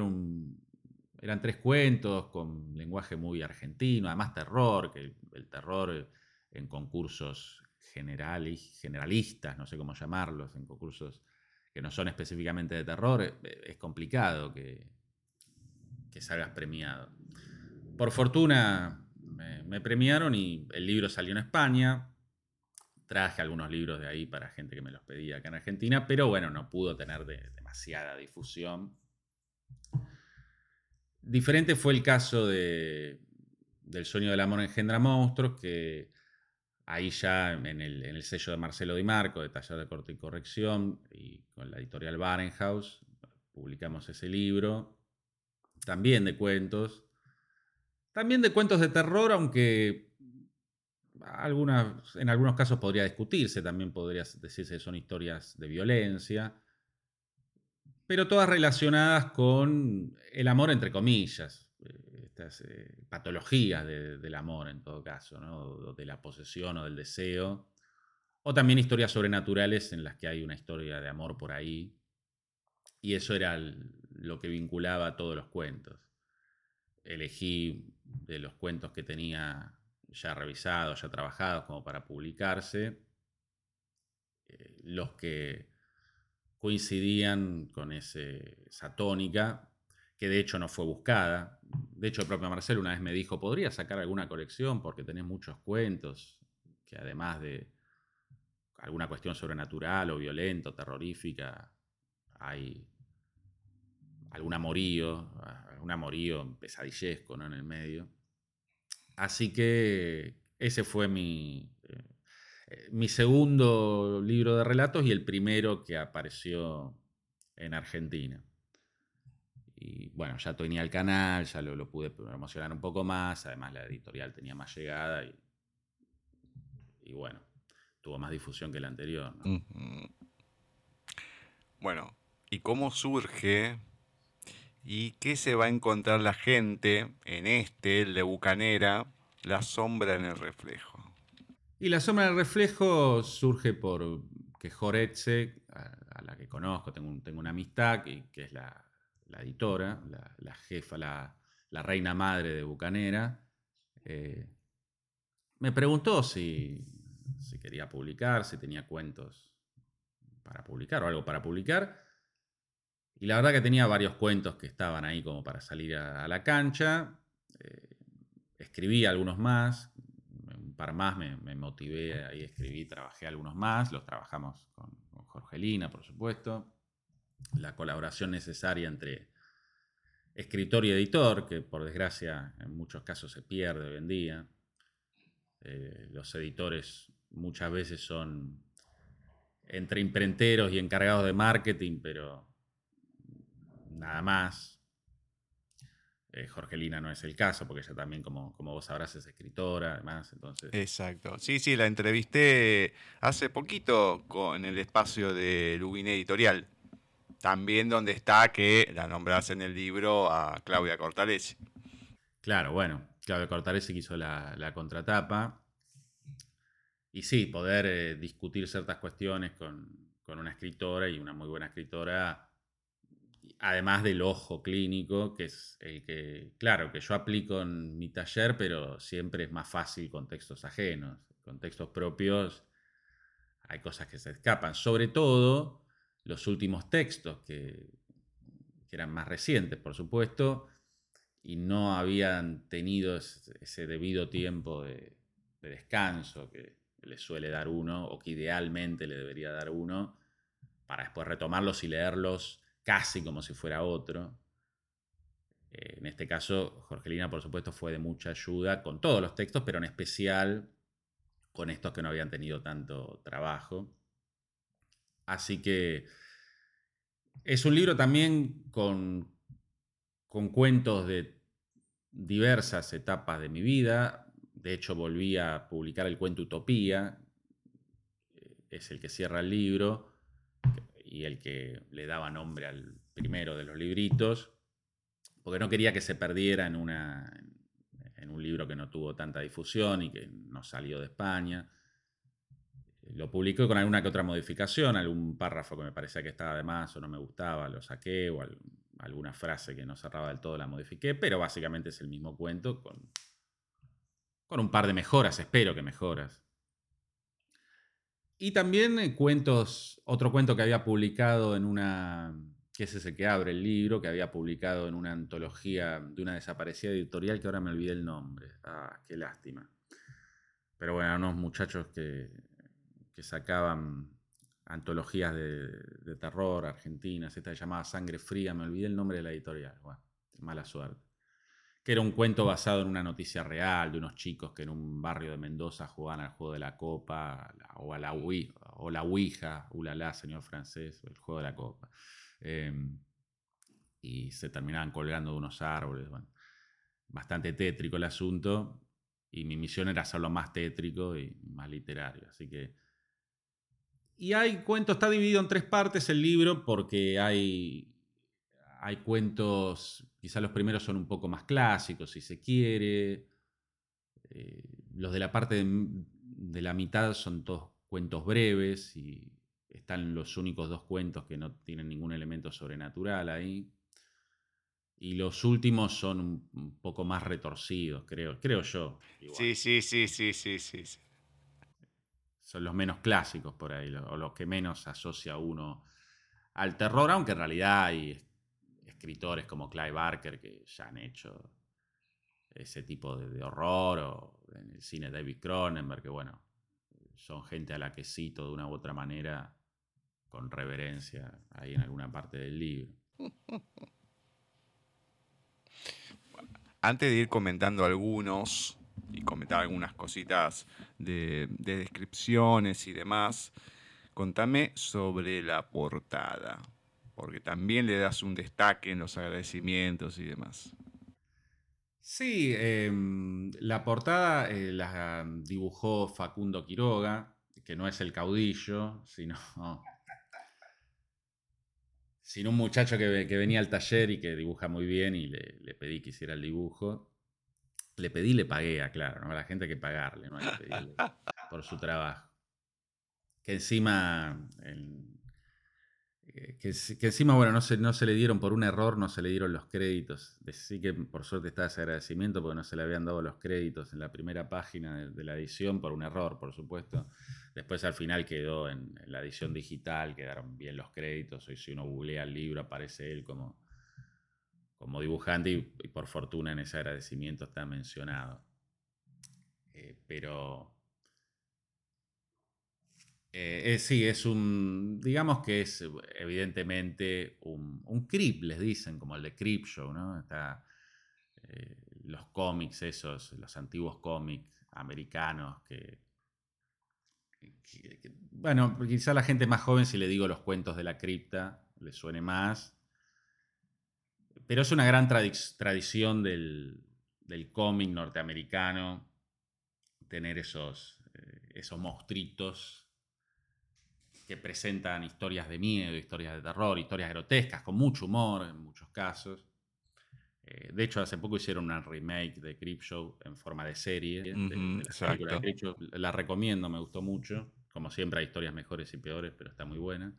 eran tres cuentos con lenguaje muy argentino, además terror, que el terror en concursos generalistas, no sé cómo llamarlos, en concursos que no son específicamente de terror, eh, es complicado que, que salgas premiado. Por fortuna me, premiaron y el libro salió en España. Traje algunos libros de ahí para gente que me los pedía acá en Argentina, pero bueno, no pudo tener demasiada difusión. Diferente fue el caso de, del sueño del amor engendra monstruos, que ahí ya en el, sello de Marcelo Di Marco, de Taller de Corte y Corrección, y con la editorial Barenhaus, publicamos ese libro también de cuentos. También de cuentos de terror, aunque algunas, en algunos casos podría discutirse, también podría decirse que son historias de violencia, pero todas relacionadas con el amor entre comillas, eh, estas eh, patologías del amor en todo caso, ¿no? de la posesión o del deseo, o también historias sobrenaturales en las que hay una historia de amor por ahí, y eso era lo que vinculaba a todos los cuentos. Elegí de los cuentos que tenía ya revisados, ya trabajados como para publicarse, eh, los que coincidían con esa tónica, que de hecho no fue buscada. De hecho, el propio Marcelo una vez me dijo, ¿podría sacar alguna colección? Porque tenés muchos cuentos, que además de alguna cuestión sobrenatural o violento, terrorífica, hay algún amorío, un amorío pesadillesco ¿no? en el medio. Así que ese fue mi, eh, mi segundo libro de relatos y el primero que apareció en Argentina. Y bueno, ya tenía el canal, ya lo, pude promocionar un poco más, además la editorial tenía más llegada y, y bueno, tuvo más difusión que el anterior. Bueno, ¿y cómo surge y qué se va a encontrar la gente en este, el de Bucanera, la sombra en el reflejo? Y la sombra en el reflejo surge por que Joretze, a, la que conozco, tengo, tengo una amistad, que, que es la, editora, la, jefa, la, reina madre de Bucanera, eh, me preguntó si, si quería publicar, si tenía cuentos para publicar o algo para publicar. Y la verdad que tenía varios cuentos que estaban ahí como para salir a, la cancha. Eh, escribí algunos más, un par más me, motivé, ahí escribí, trabajé algunos más, los trabajamos con, con Jorgelina, por supuesto. La colaboración necesaria entre escritor y editor, que por desgracia en muchos casos se pierde hoy en día. Eh, los editores muchas veces son entre imprenteros y encargados de marketing, pero nada más. Eh, Jorgelina no es el caso, porque ella también, como, como vos sabrás, es escritora, además, entonces... Exacto. Sí, sí, la entrevisté hace poquito con el espacio de Lubin Editorial. También donde está que la nombras en el libro a Claudia Cortalesi. Claro, bueno, Claudia Cortalesi que hizo la, la contratapa. Y sí, poder eh, discutir ciertas cuestiones con, con una escritora y una muy buena escritora además del ojo clínico, que es el que, claro, que yo aplico en mi taller, pero siempre es más fácil con textos ajenos. Con textos propios hay cosas que se escapan. Sobre todo los últimos textos, que, eran más recientes, por supuesto, y no habían tenido ese, debido tiempo de, de descanso que le suele dar uno, o que idealmente le debería dar uno, para después retomarlos y leerlos casi como si fuera otro. Eh, en este caso, Jorgelina, por supuesto, fue de mucha ayuda con todos los textos, pero en especial con estos que no habían tenido tanto trabajo. Así que es un libro también con, con cuentos de diversas etapas de mi vida. De hecho, volví a publicar el cuento Utopía, eh, es el que cierra el libro y el que le daba nombre al primero de los libritos, porque no quería que se perdiera en, una, en un libro que no tuvo tanta difusión y que no salió de España. Lo publiqué con alguna que otra modificación, algún párrafo que me parecía que estaba de más o no me gustaba, lo saqué, o alguna frase que no cerraba del todo la modifiqué, pero básicamente es el mismo cuento con, con un par de mejoras, espero que mejoras. Y también eh, cuentos, otro cuento que había publicado en una, que es ese que abre el libro, que había publicado en una antología de una desaparecida editorial que ahora me olvidé el nombre. Ah, qué lástima. Pero bueno, unos muchachos que, que sacaban antologías de, terror argentinas, esta llamada Sangre Fría, me olvidé el nombre de la editorial. Bueno, mala suerte que era un cuento basado en una noticia real de unos chicos que en un barrio de Mendoza jugaban al juego de la copa o a la, o Ouija, ulala, señor francés, el juego de la copa. Em, y se terminaban colgando de unos árboles. bastante tétrico el asunto y mi misión era hacerlo más tétrico y más literario. Así que... Y hay cuentos, está dividido en tres partes el libro porque hay hay cuentos, quizá los primeros son un poco más clásicos, si se quiere. Eh, los de la parte de, la mitad son todos cuentos breves y están los únicos dos cuentos que no tienen ningún elemento sobrenatural ahí. Y los últimos son un, poco más retorcidos, creo, creo yo. Sí, sí, sí, sí, sí, sí, Son los menos clásicos por ahí, o los que menos asocia uno al terror, aunque en realidad hay escritores como Clive Barker que ya han hecho ese tipo de, horror, o en el cine David Cronenberg, que bueno, son gente a la que cito de una u otra manera con reverencia ahí en alguna parte del libro. Antes de ir comentando algunos y comentar algunas cositas de, de descripciones y demás, contame sobre la portada porque también le das un destaque en los agradecimientos y demás. Sí, em, la portada eh, la dibujó Facundo Quiroga, que no es el caudillo, sino, sino un muchacho que, venía al taller y que dibuja muy bien y le, pedí que hiciera el dibujo. Le pedí le pagué, aclaro, ¿no? A la gente hay que pagarle, no hay que pedirle por su trabajo. Que encima, que, encima, bueno, no se, no se le dieron por un error, no se le dieron los créditos. Sí que por suerte está ese agradecimiento porque no se le habían dado los créditos en la primera página de, la edición por un error, por supuesto. Después al final quedó en, la edición digital, quedaron bien los créditos. Hoy si uno googlea el libro aparece él como, como dibujante y, por fortuna en ese agradecimiento está mencionado. Eh, pero eh, eh, sí, es un, digamos que es evidentemente un, un creep, les dicen, como el de Creep Show, ¿no? Está, eh, los cómics esos, los antiguos cómics americanos que, bueno, quizá la gente más joven si le digo los cuentos de la cripta le suene más, pero es una gran tradición del, del cómic norteamericano tener esos, eh, esos monstruitos que presentan historias de miedo, historias de terror, historias grotescas, con mucho humor en muchos casos. Eh, de hecho, hace poco hicieron una remake de Creepshow en forma de serie. la recomiendo, me gustó mucho. Como siempre, hay historias mejores y peores, pero está muy buena.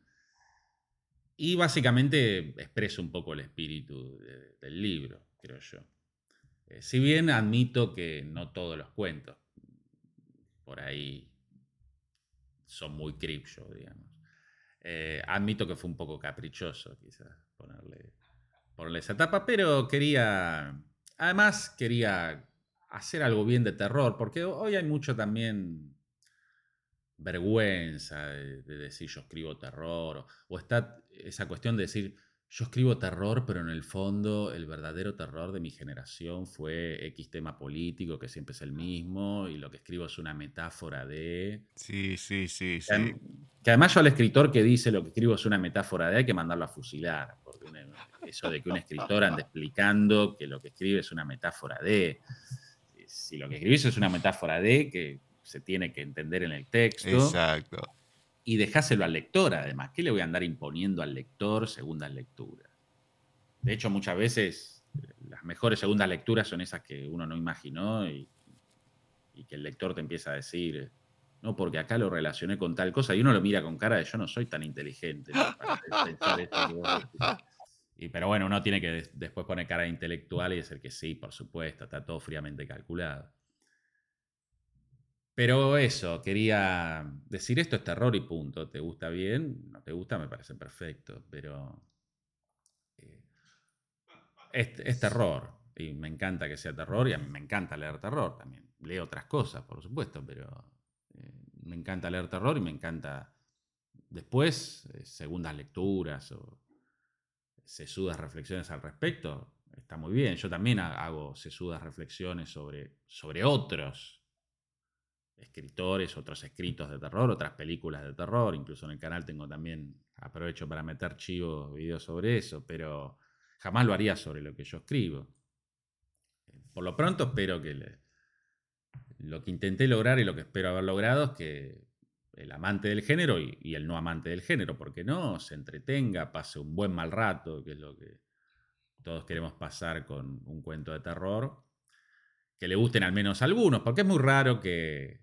Y básicamente expresa un poco el espíritu del libro, creo yo. Eh, si bien admito que no todos los cuentos por ahí son muy Creepshow, digamos. Eh, admito que fue un poco caprichoso, quizás, ponerle, ponerle esa tapa, pero quería. Además, quería hacer algo bien de terror, porque hoy hay mucho también vergüenza de, decir yo escribo terror, o, está esa cuestión de decir yo escribo terror, pero en el fondo el verdadero terror de mi generación fue X tema político, que siempre es el mismo, y lo que escribo es una metáfora de... Sí, sí, sí, sí. Que además yo al escritor que dice lo que escribo es una metáfora de hay que mandarlo a fusilar, porque eso de que un escritor anda explicando que lo que escribe es una metáfora de... Si lo que escribís es una metáfora de que se tiene que entender en el texto. Exacto y dejáselo al lector, además. ¿Qué le voy a andar imponiendo al lector segundas lecturas? De hecho, muchas veces eh, las mejores segundas lecturas son esas que uno no imaginó y, que el lector te empieza a decir, no, porque acá lo relacioné con tal cosa, y uno lo mira con cara de yo no soy tan inteligente para esto. Y, pero bueno, uno tiene que después poner cara intelectual y decir que sí, por supuesto, está todo fríamente calculado. Pero eso, quería decir esto es terror y punto. ¿Te gusta bien? No te gusta, me parece perfecto. Pero eh, es, terror. Y me encanta que sea terror y a mí me encanta leer terror también. Leo otras cosas, por supuesto, pero eh, me encanta leer terror y me encanta después eh, segundas lecturas o sesudas reflexiones al respecto. Está muy bien. Yo también hago sesudas reflexiones sobre, sobre otros escritores, otros escritos de terror, otras películas de terror, incluso en el canal tengo también, aprovecho para meter chivos, videos sobre eso, pero jamás lo haría sobre lo que yo escribo. Por lo pronto espero que lo que intenté lograr y lo que espero haber logrado es que el amante del género y, el no amante del género, porque no, se entretenga, pase un buen mal rato, que es lo que todos queremos pasar con un cuento de terror, que le gusten al menos algunos, porque es muy raro que,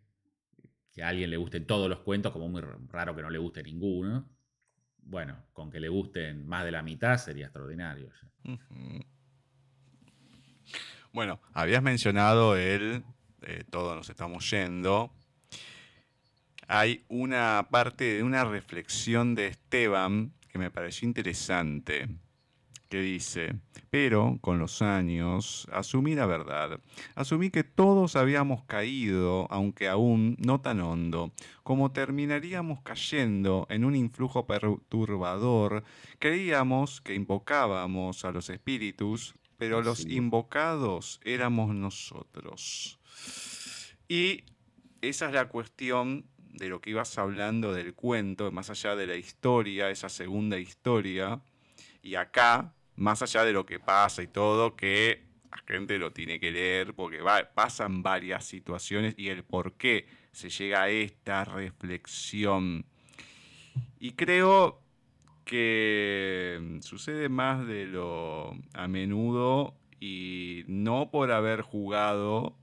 que a alguien le gusten todos los cuentos, como muy raro que no le guste ninguno. Bueno, con que le gusten más de la mitad sería extraordinario. Bueno, habías mencionado el eh, Todos nos estamos yendo. Hay una parte de una reflexión de Esteban que me pareció interesante que dice, pero con los años asumí la verdad, asumí que todos habíamos caído, aunque aún no tan hondo, como terminaríamos cayendo en un influjo perturbador, creíamos que invocábamos a los espíritus, pero los invocados éramos nosotros. Y esa es la cuestión de lo que ibas hablando del cuento, más allá de la historia, esa segunda historia, y acá, más allá de lo que pasa y todo, que la gente lo tiene que leer porque pasan varias situaciones y el por qué se llega a esta reflexión. Y creo que sucede más de lo a menudo y no por haber jugado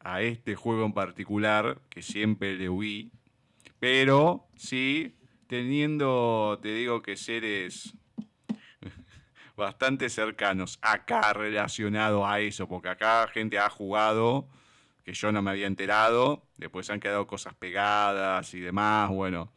a este juego en particular, que siempre le huí, pero sí teniendo, te digo que seres bastante cercanos acá relacionado a eso, porque acá gente ha jugado que yo no me había enterado, después han quedado cosas pegadas y demás, bueno.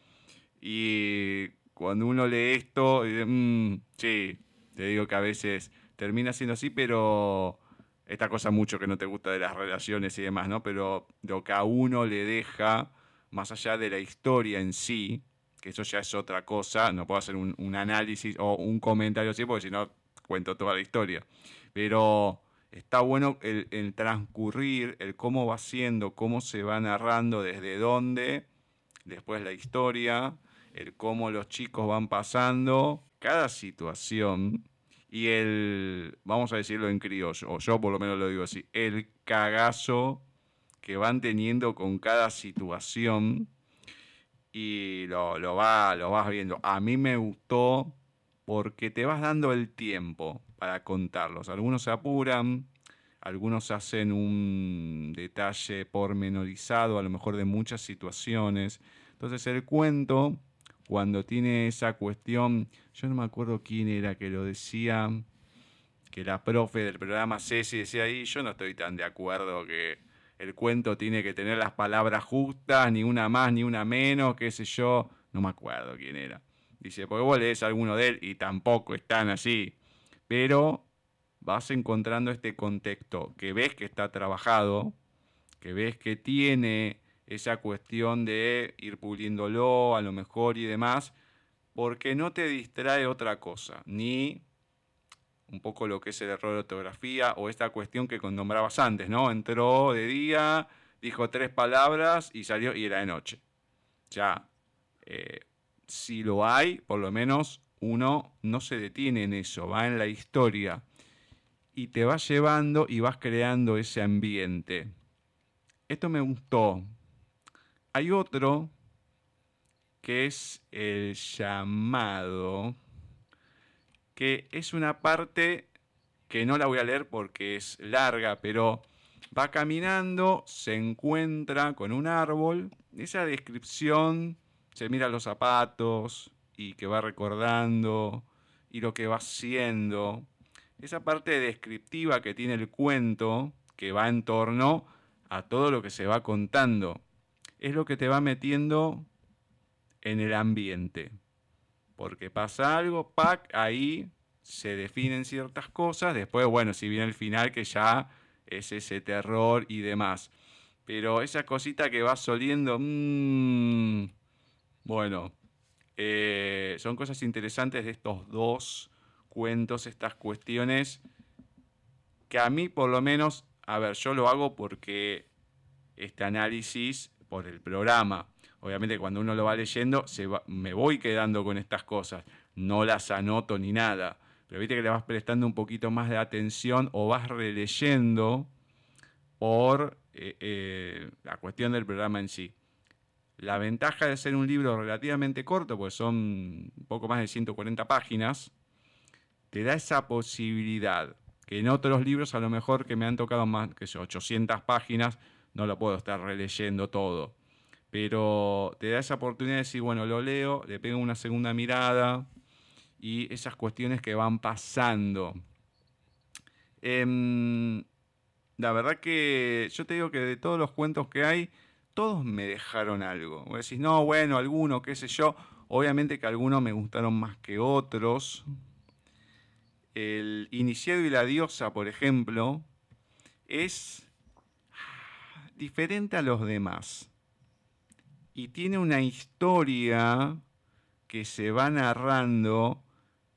Y cuando uno lee esto, mm, sí, te digo que a veces termina siendo así, pero esta cosa mucho que no te gusta de las relaciones y demás, ¿no? Pero lo que a uno le deja, más allá de la historia en sí, que eso ya es otra cosa, no puedo hacer un, análisis o un comentario así, porque si no cuento toda la historia. Pero está bueno el, transcurrir, el cómo va siendo, cómo se va narrando, desde dónde, después la historia, el cómo los chicos van pasando, cada situación y el, vamos a decirlo en criollo, o yo por lo menos lo digo así, el cagazo que van teniendo con cada situación y lo, lo, va, lo vas viendo. A mí me gustó porque te vas dando el tiempo para contarlos. Algunos se apuran, algunos hacen un detalle pormenorizado, a lo mejor de muchas situaciones. Entonces el cuento, cuando tiene esa cuestión, yo no me acuerdo quién era que lo decía, que la profe del programa Ceci decía ahí, yo no estoy tan de acuerdo que el cuento tiene que tener las palabras justas, ni una más ni una menos, qué sé yo, no me acuerdo quién era. Dice, porque vos lees alguno de él y tampoco están así. Pero vas encontrando este contexto que ves que está trabajado, que ves que tiene esa cuestión de ir puliéndolo a lo mejor y demás, porque no te distrae otra cosa, ni un poco lo que es el error de ortografía o esta cuestión que nombrabas antes, ¿no? Entró de día, dijo tres palabras y salió y era de noche. Ya, eh, si lo hay, por lo menos uno no se detiene en eso, va en la historia y te vas llevando y vas creando ese ambiente. Esto me gustó. Hay otro que es el llamado, que es una parte que no la voy a leer porque es larga, pero va caminando, se encuentra con un árbol, esa descripción, se mira los zapatos y que va recordando y lo que va haciendo esa parte descriptiva que tiene el cuento, que va en torno a todo lo que se va contando, es lo que te va metiendo en el ambiente. Porque pasa algo, ahí se definen ciertas cosas, después, bueno, si viene el final que ya es ese terror y demás. Pero esa cosita que va soliendo, mmm, bueno, eh, son cosas interesantes de estos dos cuentos, estas cuestiones que a mí por lo menos, a ver, yo lo hago porque este análisis por el programa. Obviamente cuando uno lo va leyendo se me voy quedando con estas cosas, no las anoto ni nada, pero viste que le vas prestando un poquito más de atención o vas releyendo por eh, eh, la cuestión del programa en sí. La ventaja de ser un libro relativamente corto, pues son un poco más de 140 páginas, te da esa posibilidad, que en otros libros a lo mejor que me han tocado más que 800 páginas, no lo puedo estar releyendo todo. Pero te da esa oportunidad de decir, bueno, lo leo, le pego una segunda mirada y esas cuestiones que van pasando. Em, la verdad que yo te digo que de todos los cuentos que hay, todos me dejaron algo. Vos decís, no, bueno, alguno, qué sé yo. Obviamente que algunos me gustaron más que otros, el iniciado y la diosa, por ejemplo, es diferente a los demás. Y tiene una historia que se va narrando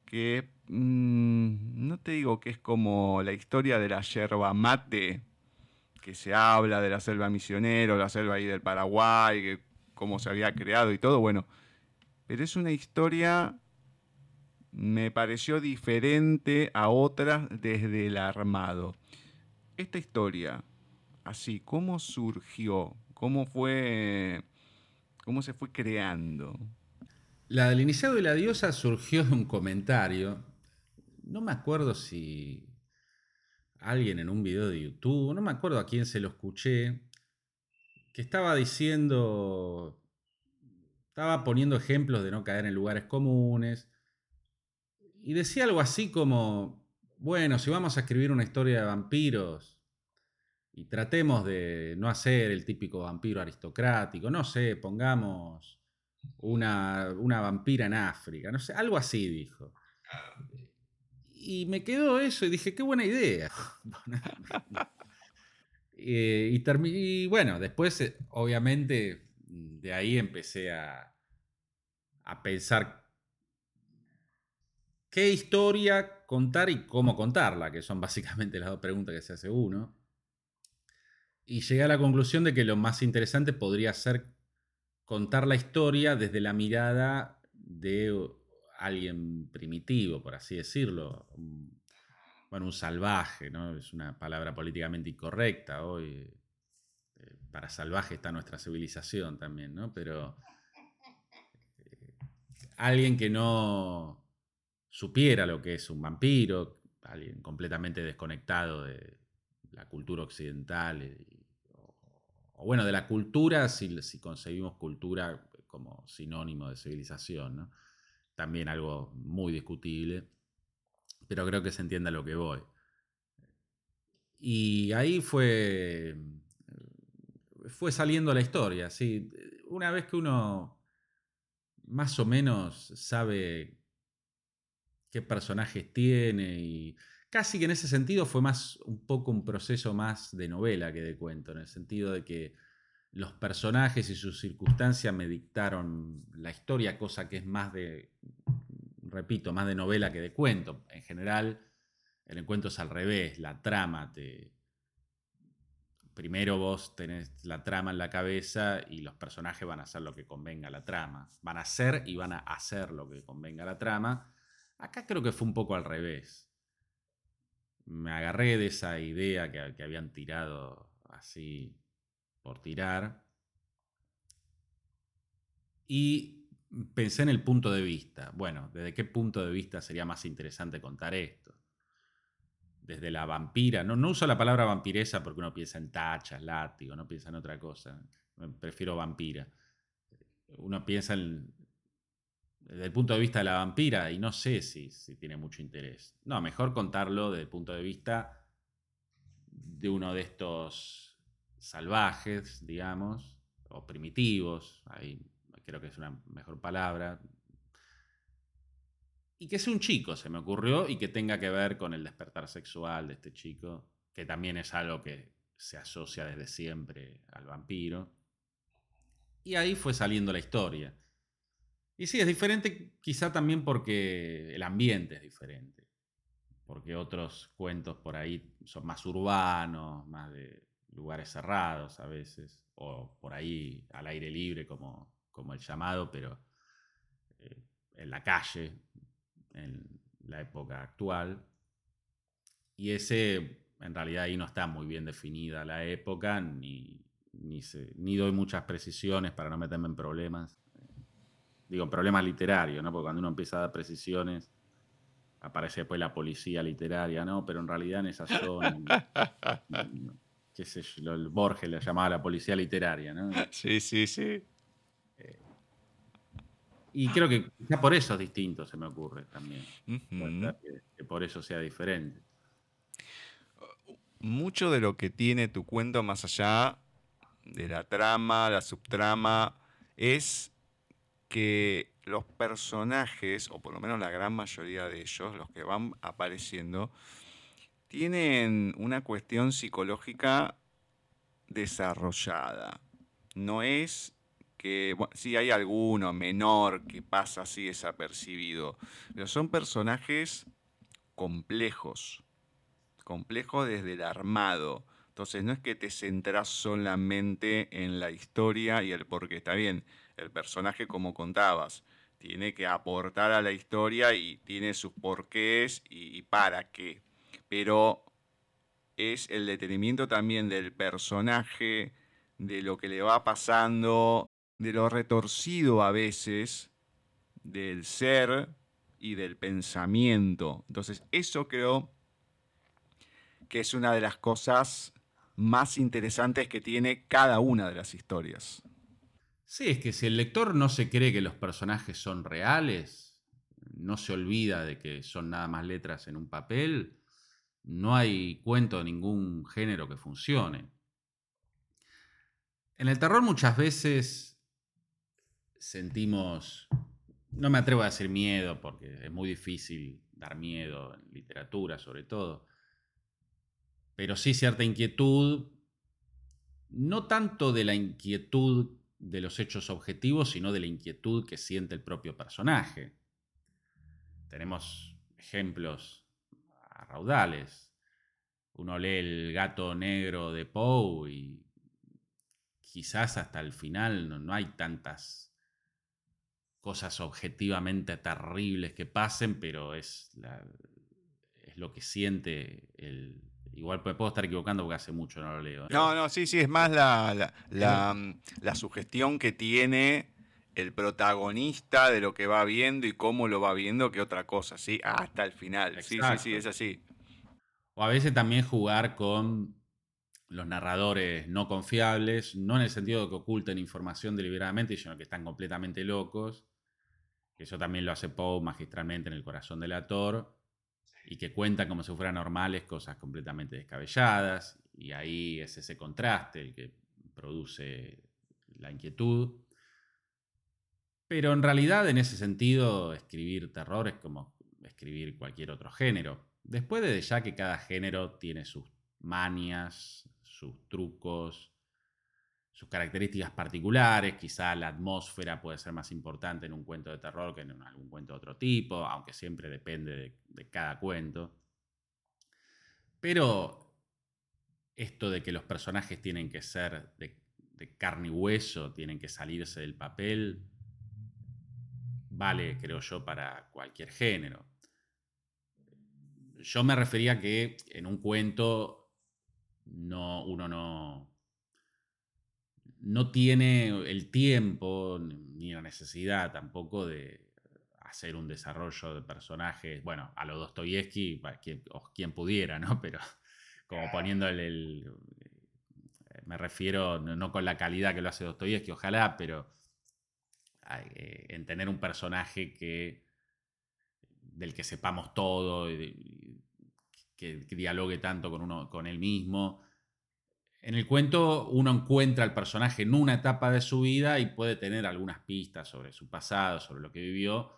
que mm, no te digo que es como la historia de la yerba mate, que se habla de la selva misionero, la selva ahí del Paraguay, cómo se había creado y todo, bueno, pero es una historia me pareció diferente a otras desde el armado. Esta historia, así, ¿cómo surgió? ¿Cómo fue? ¿Cómo se fue creando? La del iniciado de la diosa surgió de un comentario. No me acuerdo si alguien en un video de YouTube, no me acuerdo a quién se lo escuché, que estaba diciendo, estaba poniendo ejemplos de no caer en lugares comunes y decía algo así como, bueno, si vamos a escribir una historia de vampiros y tratemos de no hacer el típico vampiro aristocrático, no sé, pongamos una, vampira en África, no sé, algo así dijo. Y me quedó eso y dije, qué buena idea. Eh, y, y, bueno, después, eh, obviamente, de ahí empecé a, a pensar qué historia contar y cómo contarla, que son básicamente las dos preguntas que se hace uno. Y llegué a la conclusión de que lo más interesante podría ser contar la historia desde la mirada de alguien primitivo, por así decirlo. bueno, un salvaje, ¿no? Es una palabra políticamente incorrecta hoy. Eh, para salvaje está nuestra civilización también, ¿no? Pero eh, alguien que no supiera lo que es un vampiro, alguien completamente desconectado de la cultura occidental, o, bueno, de la cultura, si, si concebimos cultura como sinónimo de civilización, ¿no? También algo muy discutible pero creo que se entiende a lo que voy. Y ahí fue, fue saliendo la historia, sí. Una vez que uno más o menos sabe qué personajes tiene y casi que en ese sentido fue más un poco un proceso más de novela que de cuento, en el sentido de que los personajes y sus circunstancias me dictaron la historia, cosa que es más de repito, más de novela que de cuento. En general, el encuentro es al revés, la trama te... Primero vos tenés la trama en la cabeza y los personajes van a hacer lo que convenga a la trama. Van a ser y van a hacer lo que convenga a la trama. Acá creo que fue un poco al revés. Me agarré de esa idea que, habían tirado así por tirar. Y pensé en el punto de vista. Bueno, ¿desde qué punto de vista sería más interesante contar esto? Desde la vampira. No, no uso la palabra vampiresa porque uno piensa en tachas, látigo, no piensa en otra cosa. Prefiero vampira. Uno piensa en, desde el punto de vista de la vampira y no sé si, si tiene mucho interés. No, mejor contarlo desde el punto de vista de uno de estos salvajes, digamos, o primitivos. Hay creo que es una mejor palabra. Y que sea un chico, se me ocurrió, y que tenga que ver con el despertar sexual de este chico, que también es algo que se asocia desde siempre al vampiro. Y ahí fue saliendo la historia. Y sí, es diferente quizá también porque el ambiente es diferente. Porque otros cuentos por ahí son más urbanos, más de lugares cerrados a veces, o por ahí al aire libre como como el llamado, pero eh, en la calle, en la época actual. Y ese, en realidad ahí no está muy bien definida la época, ni, ni, doy muchas precisiones para no meterme en problemas. Digo, problemas literarios, ¿no? Porque cuando uno empieza a dar precisiones, aparece después la policía literaria, ¿no? Pero en realidad en esa zona, qué sé yo, el Borges le llamaba la policía literaria, ¿no? Sí, sí, sí. Y creo que ya por eso es distinto, se me ocurre también. que, por eso sea diferente. Mucho de lo que tiene tu cuento, más allá de la trama, la subtrama, es que los personajes, o por lo menos la gran mayoría de ellos, los que van apareciendo, tienen una cuestión psicológica desarrollada. No es que sí hay alguno menor que pasa así desapercibido, pero son personajes complejos, complejos desde el armado. Entonces no es que te centras solamente en la historia y el por qué. Está bien, el personaje como contabas, tiene que aportar a la historia y tiene sus porqués y, y para qué. Pero es el detenimiento también del personaje, de lo que le va pasando, de lo retorcido a veces del ser y del pensamiento. Entonces, eso creo que es una de las cosas más interesantes que tiene cada una de las historias. Sí, es que si el lector no se cree que los personajes son reales, no se olvida de que son nada más letras en un papel, no hay cuento de ningún género que funcione. En el terror muchas veces sentimos, no me atrevo a decir miedo porque es muy difícil dar miedo en literatura sobre todo, pero sí cierta inquietud, no tanto de la inquietud de los hechos objetivos, sino de la inquietud que siente el propio personaje. Tenemos ejemplos a raudales. Uno lee El gato negro de Poe y quizás hasta el final no, no hay tantas cosas objetivamente terribles que pasen, pero es es lo que siente el... Igual puedo estar equivocando porque hace mucho no lo leo. No, no, sí, sí, es más la, la, sugestión que tiene el protagonista de lo que va viendo y cómo lo va viendo que otra cosa, ¿sí? Hasta el final. Sí, sí, sí, es así. O a veces también jugar con los narradores no confiables, no en el sentido de que oculten información deliberadamente, sino que están completamente locos. Eso también lo hace Poe magistralmente en El corazón del actor, y que cuentan como si fueran normales cosas completamente descabelladas, y ahí es ese contraste el que produce la inquietud. Pero en realidad, en ese sentido, escribir terror es como escribir cualquier otro género. Después de ya que cada género tiene sus manias, sus trucos, sus características particulares, quizá la atmósfera puede ser más importante en un cuento de terror que en algún cuento de otro tipo, aunque siempre depende de, cada cuento. Pero esto de que los personajes tienen que ser de, de carne y hueso, tienen que salirse del papel, vale, creo yo, para cualquier género. Yo me refería a que en un cuento no, uno no, no tiene el tiempo ni la necesidad tampoco de hacer un desarrollo de personajes, bueno, a lo Dostoyevsky, quien, quien pudiera, ¿no? Pero como poniéndole el... Me refiero no con la calidad que lo hace Dostoyevsky, ojalá, pero eh, en tener un personaje que del que sepamos todo, que, dialogue tanto con, uno, con él mismo. En el cuento uno encuentra al personaje en una etapa de su vida y puede tener algunas pistas sobre su pasado, sobre lo que vivió,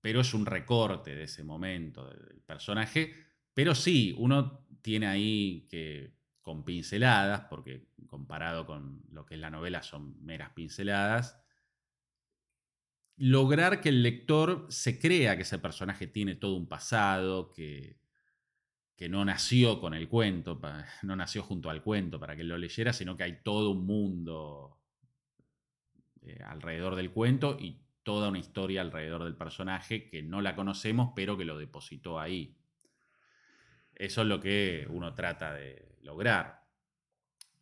pero es un recorte de ese momento del personaje. Pero sí, uno tiene ahí que, con pinceladas, porque comparado con lo que es la novela son meras pinceladas, lograr que el lector se crea que ese personaje tiene todo un pasado, que, que no nació con el cuento, no nació junto al cuento para que lo leyera, sino que hay todo un mundo eh, alrededor del cuento y toda una historia alrededor del personaje que no la conocemos, pero que lo depositó ahí. Eso es lo que uno trata de lograr.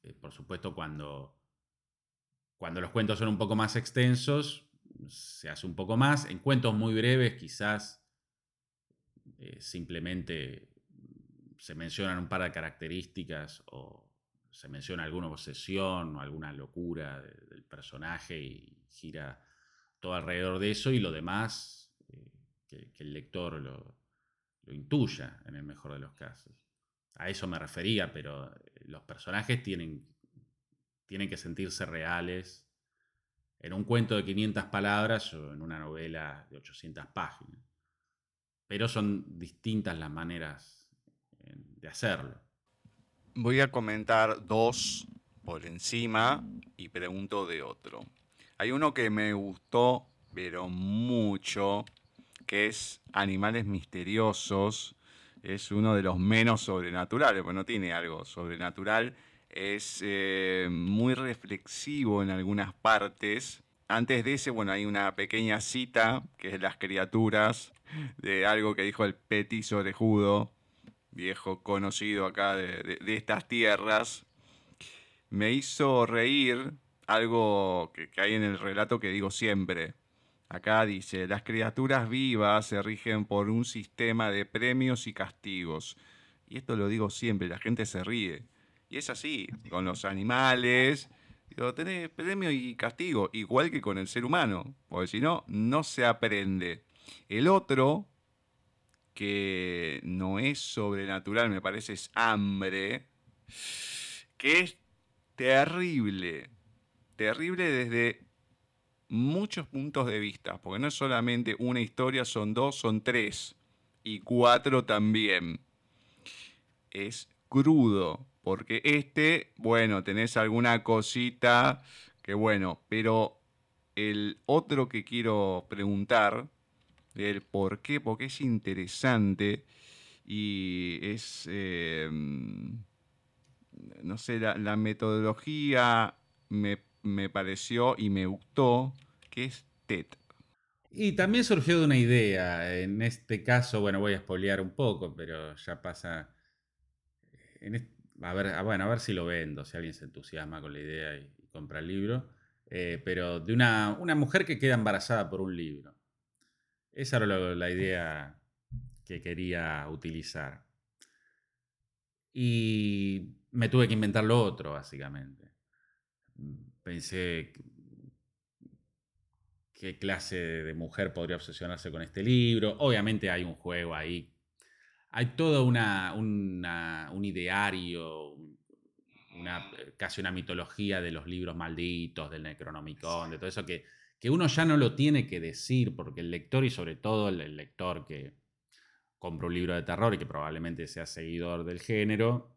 Eh, por supuesto, cuando, cuando los cuentos son un poco más extensos, se hace un poco más. En cuentos muy breves, quizás eh, simplemente se mencionan un par de características o se menciona alguna obsesión o alguna locura del personaje y gira todo alrededor de eso y lo demás eh, que, el lector lo, intuya en el mejor de los casos. A eso me refería, pero eh, los personajes tienen, tienen que sentirse reales en un cuento de 500 palabras o en una novela de 800 páginas. Pero son distintas las maneras de hacerlo. Voy a comentar dos por encima y pregunto de otro. Hay uno que me gustó, pero mucho, que es Animales Misteriosos. Es uno de los menos sobrenaturales, pues no tiene algo sobrenatural. Es eh, muy reflexivo en algunas partes. Antes de ese, bueno, hay una pequeña cita, que es las criaturas, de algo que dijo el petiso orejudo, viejo conocido acá de, estas tierras, me hizo reír algo que, hay en el relato que digo siempre. Acá dice, las criaturas vivas se rigen por un sistema de premios y castigos. Y esto lo digo siempre, la gente se ríe. Y es así, con los animales, digo, tenés premio y castigo, igual que con el ser humano, porque si no, no se aprende. El otro, que no es sobrenatural, me parece es hambre, que es terrible, terrible desde muchos puntos de vista, porque no es solamente una historia, son dos, son tres, y cuatro también. Es crudo, porque este, bueno, tenés alguna cosita que bueno, pero el otro que quiero preguntar el por qué, porque es interesante y es, eh, no sé, la, metodología me, pareció y me gustó, que es TED. Y también surgió de una idea. En este caso, bueno, voy a spoilear un poco, pero ya pasa. a ver, bueno, a ver si lo vendo, si alguien se entusiasma con la idea y, compra el libro. Eh, pero de una, una, mujer que queda embarazada por un libro. Esa era la idea que quería utilizar. Y me tuve que inventar lo otro, básicamente. Pensé qué clase de mujer podría obsesionarse con este libro. Obviamente hay un juego ahí. Hay todo una, un ideario, una, casi una mitología de los libros malditos, del Necronomicon, de todo eso que, que uno ya no lo tiene que decir, porque el lector y sobre todo el lector que, compra un libro de terror y que probablemente sea seguidor del género,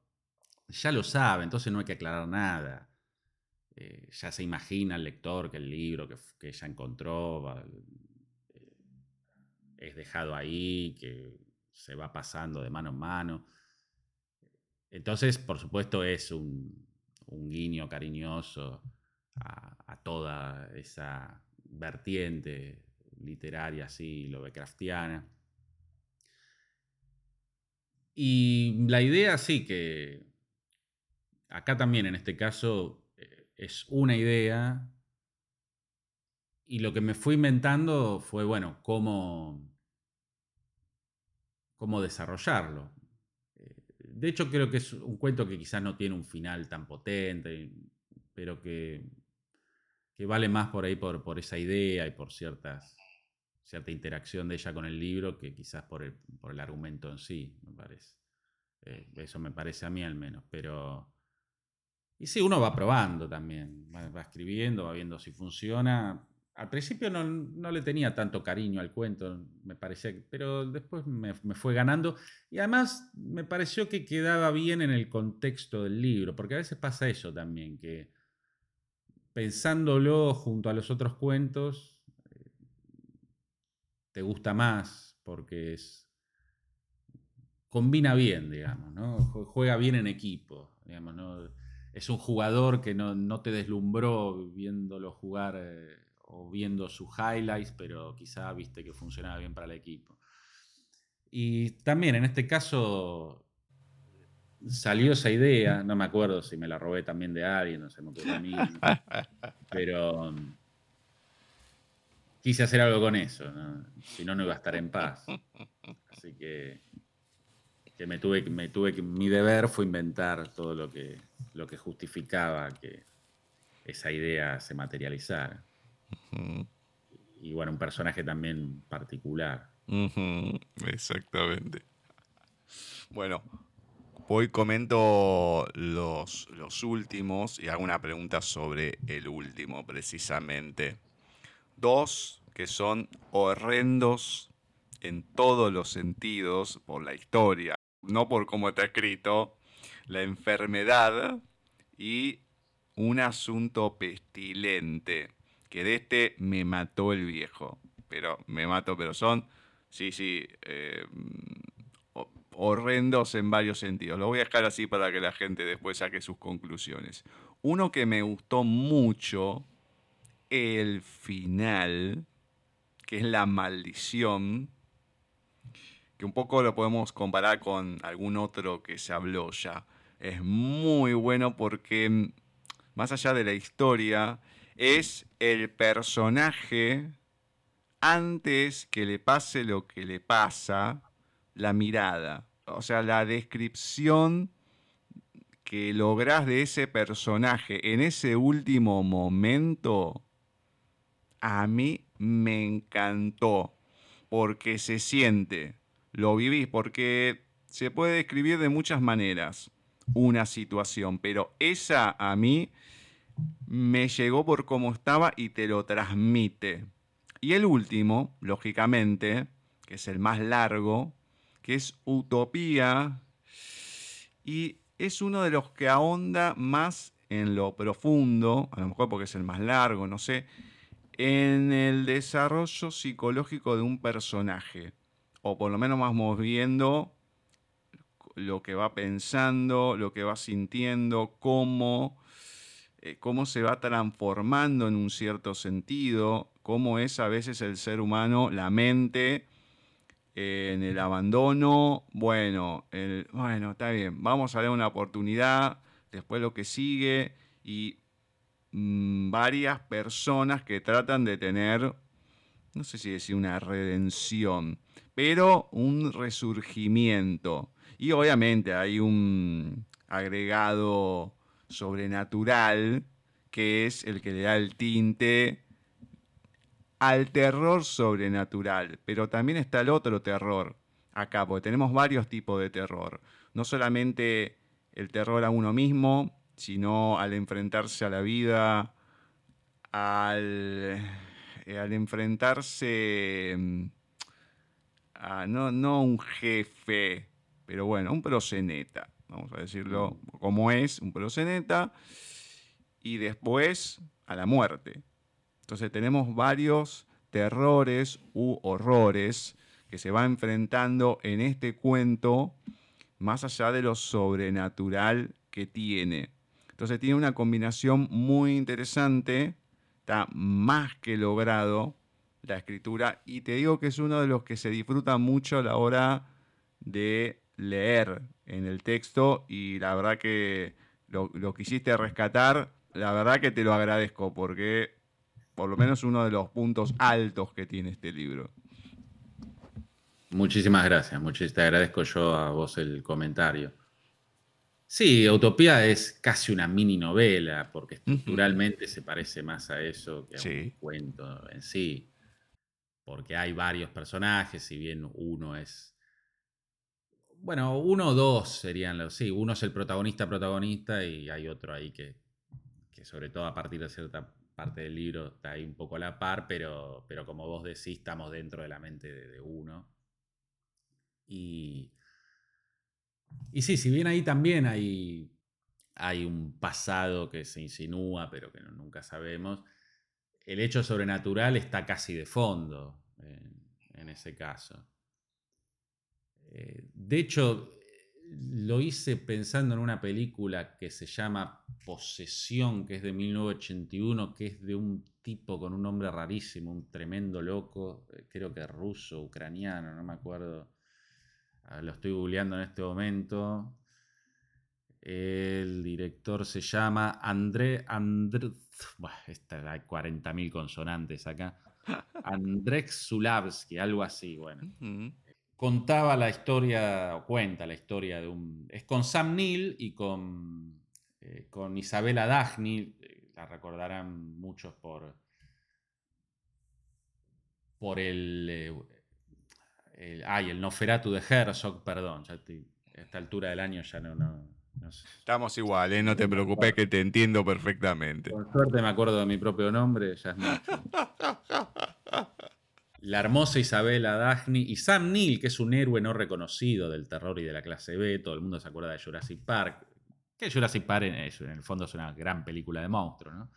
ya lo sabe, entonces no hay que aclarar nada. Eh, ya se imagina el lector que el libro que, que ella encontró eh, es dejado ahí, que se va pasando de mano en mano. Entonces, por supuesto, es un, guiño cariñoso a, a, toda esa vertiente literaria así, Lovecraftiana. Y la idea sí que acá también en este caso eh, es una idea y lo que me fui inventando fue, bueno, cómo, cómo desarrollarlo. Eh, de hecho, creo que es un cuento que quizás no tiene un final tan potente, pero que, que vale más por ahí por, por esa idea y por ciertas cierta interacción de ella con el libro que quizás por el, por el argumento en sí, me parece. Eh, eso me parece a mí al menos, pero... Y sí, uno va probando también, va, escribiendo, va viendo si funciona. Al principio no, no, le tenía tanto cariño al cuento, me parecía, pero después me, me, fue ganando. Y además me pareció que quedaba bien en el contexto del libro, porque a veces pasa eso también, que pensándolo junto a los otros cuentos, te gusta más porque es combina bien, digamos, ¿no? Juega bien en equipo, digamos, ¿no? Es un jugador que no, te deslumbró viéndolo jugar eh, o viendo sus highlights, pero quizá viste que funcionaba bien para el equipo. Y también en este caso salió esa idea, no me acuerdo si me la robé también de alguien, no se me ocurrió a mí, pero quise hacer algo con eso, si no, no iba a estar en paz. Así que, que me tuve, me tuve que, mi deber fue inventar todo lo que, lo que justificaba que esa idea se materializara. Y bueno, un personaje también particular. Exactamente. Bueno, hoy comento los, los últimos y hago una pregunta sobre el último, precisamente. Dos que son horrendos en todos los sentidos por la historia, no por cómo está escrito, la enfermedad y un asunto pestilente, que de este me mató el viejo, pero me mató, pero son, sí, sí, eh, horrendos en varios sentidos. Lo voy a dejar así para que la gente después saque sus conclusiones. Uno que me gustó mucho el final, que es la maldición, que un poco lo podemos comparar con algún otro que se habló ya. Es muy bueno porque, mm, más allá de la historia, es el personaje antes que le pase lo que le pasa, la mirada. O sea, la descripción que logras de ese personaje en ese último momento a mí me encantó porque se siente, lo viví, porque se puede describir de muchas maneras una situación, pero esa a mí me llegó por cómo estaba y te lo transmite. Y el último, lógicamente, que es el más largo, que es Utopía, y es uno de los que ahonda más en lo profundo, a lo mejor porque es el más largo, no sé, en el desarrollo psicológico de un personaje. O por lo menos vamos viendo lo que va pensando, lo que va sintiendo, cómo eh, cómo se va transformando en un cierto sentido, cómo es a veces el ser humano, la mente, en el abandono. Bueno, bueno, está bien, vamos a dar una oportunidad, después lo que sigue, y mm, varias personas que tratan de tener, no sé si decir una redención, pero un resurgimiento. Y obviamente hay un agregado sobrenatural que es el que le da el tinte al terror sobrenatural. Pero también está el otro terror acá, porque tenemos varios tipos de terror. No solamente el terror a uno mismo, sino al enfrentarse a la vida, al, eh, enfrentarse mm, a no, no un jefe, pero bueno, un proseneta, vamos a decirlo como es, un proseneta, y después a la muerte. Entonces tenemos varios terrores u horrores que se va enfrentando en este cuento, más allá de lo sobrenatural que tiene. Entonces tiene una combinación muy interesante, está más que logrado la escritura y te digo que es uno de los que se disfruta mucho a la hora de leer en el texto y la verdad que lo, lo quisiste rescatar, la verdad que te lo agradezco porque por lo menos uno de los puntos altos que tiene este libro. Muchísimas gracias, muchísimas te agradezco yo a vos el comentario. Sí, Utopía es casi una mini novela, porque estructuralmente se parece más a eso que a un cuento en sí porque hay varios personajes, si bien uno es... Bueno, uno o dos serían los... Sí, uno es el protagonista protagonista y hay otro ahí que, que sobre todo a partir de cierta parte del libro está ahí un poco a la par, pero, pero como vos decís, estamos dentro de la mente de, uno. Y, y sí, si bien ahí también hay, hay un pasado que se insinúa, pero que nunca sabemos, el hecho sobrenatural está casi de fondo en, ese caso. Eh, de hecho, lo hice pensando en una película que se llama Posesión, que es de 1981, que es de un tipo con un nombre rarísimo, un tremendo loco, eh, creo que ruso, ucraniano, no me acuerdo. Ah, lo estoy googleando en este momento. El director se llama André André. Bueno, hay 40.000 consonantes acá. Andrzej Zulavsky, algo así, bueno. Contaba la historia, o cuenta la historia de un... Es con Sam Neill y con, eh, con Isabella eh, la recordarán muchos por... por el... Eh, el ay, el Noferatu de Herzog, perdón, ya a esta altura del año ya no, no, Estamos igual, no te preocupes que te entiendo perfectamente. Por suerte me acuerdo de mi propio nombre, ya es mucho. La hermosa Isabela Daphne y Sam Neill, que es un héroe no reconocido del terror y de la clase B. Todo el mundo se acuerda de Jurassic Park. Que Jurassic Park en, el fondo es una gran película de monstruos, ¿no?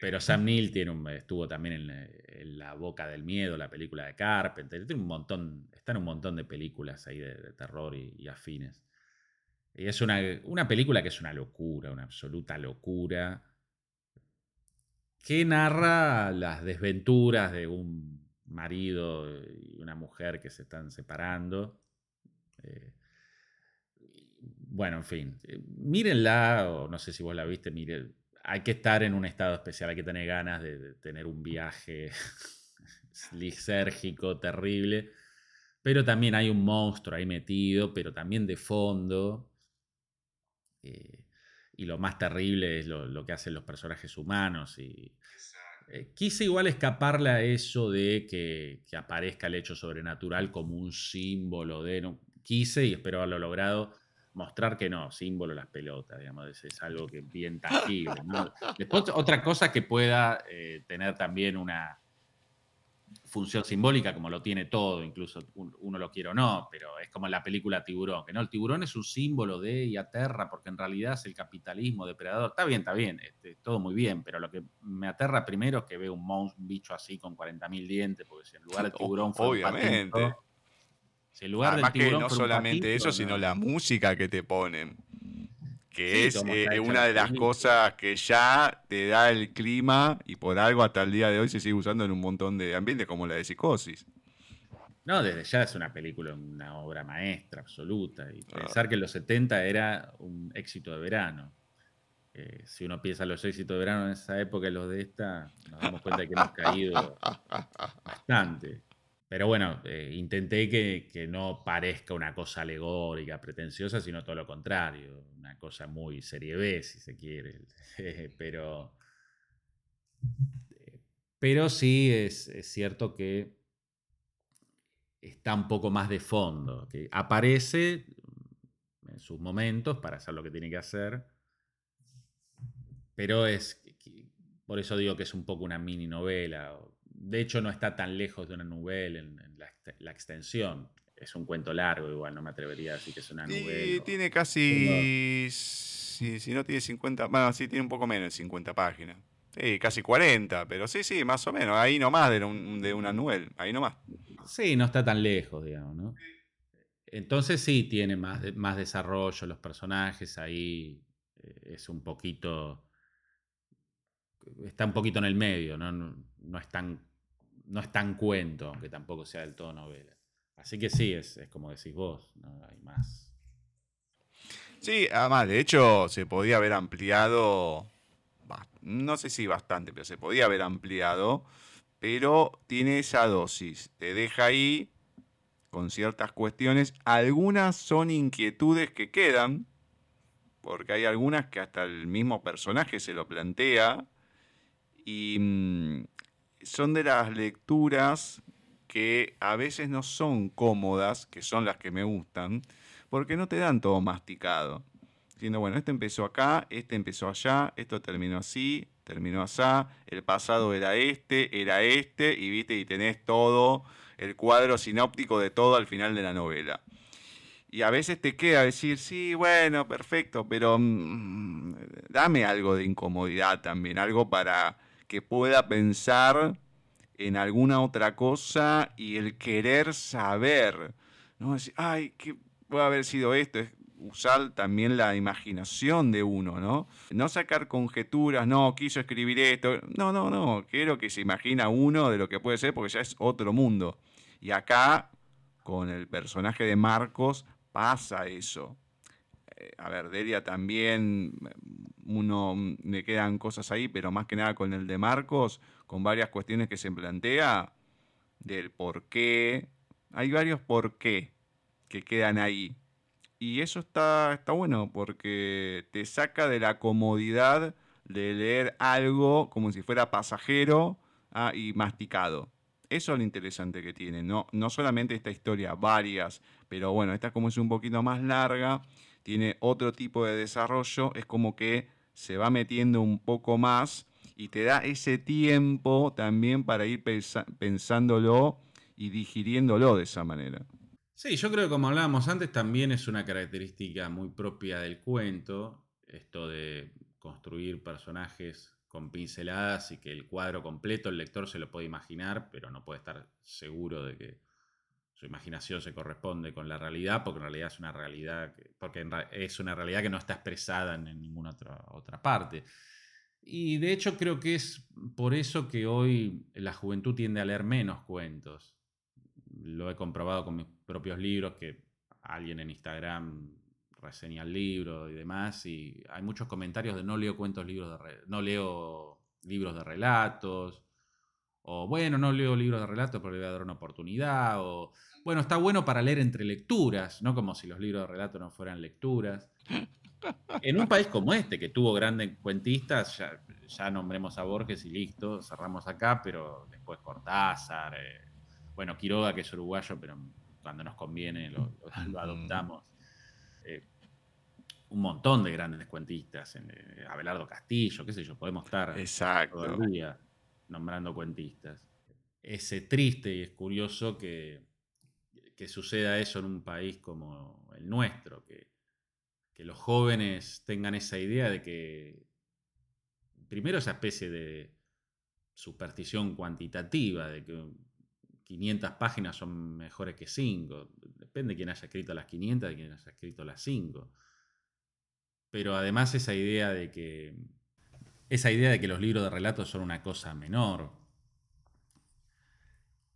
Pero Sam Neill tiene estuvo también en, La Boca del Miedo, la película de Carpenter. Tiene un montón, un montón de películas ahí de, terror y afines. Y es una, película que es una locura, una absoluta locura, que narra las desventuras de un marido y una mujer que se están separando. Eh, bueno, en fin, eh, mírenla, o no sé si vos la viste, miren, hay que estar en un estado especial, hay que tener ganas de, tener un viaje lisérgico, terrible, pero también hay un monstruo ahí metido, pero también de fondo, eh, y lo más terrible es lo, que hacen los personajes humanos. Y, quise igual escaparle a eso de que, aparezca el hecho sobrenatural como un símbolo de... No, quise, y espero haberlo logrado, mostrar que no, símbolo las pelotas, digamos, es, algo que bien tangible. Después, otra cosa que pueda eh, tener también una, función simbólica como lo tiene todo, incluso uno lo quiere o no, pero es como la película Tiburón, que no, el tiburón es un símbolo de y aterra porque en realidad es el capitalismo depredador. Está bien, está bien, este, todo muy bien, pero lo que me aterra primero es que veo un monstruo, un bicho así con 40.000 dientes, porque si en lugar del tiburón fue Obviamente. si en lugar del tiburón que no solamente eso, sino la música que te ponen. Que es eh, una de las cosas que ya te da el clima y por algo hasta el día de hoy se sigue usando en un montón de ambientes como la de psicosis. No, desde ya es una película, una obra maestra absoluta. Y ah. pensar que en los 70 era un éxito de verano. Eh, si uno piensa los éxitos de verano en esa época y los de esta, nos damos cuenta que hemos caído bastante. Pero bueno, eh, intenté que, no parezca una cosa alegórica, pretenciosa, sino todo lo contrario, una cosa muy serie B, si se quiere. pero, pero sí es, cierto que está un poco más de fondo, que aparece en sus momentos para hacer lo que tiene que hacer, pero es, por eso digo que es un poco una mini novela, de hecho, no está tan lejos de una novela en, la, extensión. Es un cuento largo, igual no me atrevería a decir que es una novela. tiene casi. Si, no tiene 50. Bueno, sí, tiene un poco menos de 50 páginas. Sí, casi 40, pero sí, sí, más o menos. Ahí nomás de, de una novela. Ahí nomás. Sí, no está tan lejos, digamos, ¿no? Entonces sí tiene más, más desarrollo los personajes. Ahí eh, es un poquito. Está un poquito en el medio, ¿no? no es tan no es tan cuento, aunque tampoco sea del todo novela. Así que sí, es, como decís vos, no hay más. Sí, además, de hecho, se podía haber ampliado, no sé si bastante, pero se podía haber ampliado, pero tiene esa dosis, te deja ahí con ciertas cuestiones, algunas son inquietudes que quedan, porque hay algunas que hasta el mismo personaje se lo plantea, y, mm, son de las lecturas que a veces no son cómodas, que son las que me gustan, porque no te dan todo masticado. Diciendo, bueno, este empezó acá, este empezó allá, esto terminó así, terminó allá, el pasado era este, era este, y viste, y tenés todo el cuadro sinóptico de todo al final de la novela. Y a veces te queda decir, sí, bueno, perfecto, pero mm, dame algo de incomodidad también, algo para que pueda pensar en alguna otra cosa y el querer saber, ¿no? Decir, ay, ¿qué puede haber sido esto? Es usar también la imaginación de uno, ¿no? No sacar conjeturas, no, quiso escribir esto, no, no, no, quiero que se imagina uno de lo que puede ser porque ya es otro mundo. Y acá, con el personaje de Marcos, pasa eso. A ver, Delia también, uno me quedan cosas ahí, pero más que nada con el de Marcos, con varias cuestiones que se plantea del por qué. Hay varios por qué que quedan ahí. Y eso está, está bueno porque te saca de la comodidad de leer algo como si fuera pasajero ah, y masticado. Eso es lo interesante que tiene. No, no solamente esta historia, varias, pero bueno, esta como es un poquito más larga tiene otro tipo de desarrollo, es como que se va metiendo un poco más y te da ese tiempo también para ir pensándolo y digiriéndolo de esa manera. Sí, yo creo que como hablábamos antes, también es una característica muy propia del cuento, esto de construir personajes con pinceladas y que el cuadro completo el lector se lo puede imaginar, pero no puede estar seguro de que su imaginación se corresponde con la realidad, porque en realidad es una realidad, que, porque es una realidad que no está expresada en, ninguna otra, otra parte. Y de hecho creo que es por eso que hoy la juventud tiende a leer menos cuentos. Lo he comprobado con mis propios libros, que alguien en Instagram reseña el libro y demás, y hay muchos comentarios de no leo cuentos, libros de no leo libros de relatos, o bueno, no leo libros de relatos porque le voy a dar una oportunidad, o bueno, está bueno para leer entre lecturas, no como si los libros de relato no fueran lecturas. En un país como este, que tuvo grandes cuentistas, ya, nombremos a Borges y listo, cerramos acá, pero después Cortázar, eh, bueno, Quiroga, que es uruguayo, pero cuando nos conviene lo, adoptamos. Eh, un montón de grandes cuentistas, eh, Abelardo Castillo, qué sé yo, podemos estar Exacto. todo el día nombrando cuentistas. Es triste y es curioso que que suceda eso en un país como el nuestro, que, los jóvenes tengan esa idea de que, primero esa especie de superstición cuantitativa, de que 500 páginas son mejores que 5, depende de quién haya escrito las 500, de quién haya escrito las 5. pero además esa idea de que esa idea de que los libros de relatos son una cosa menor.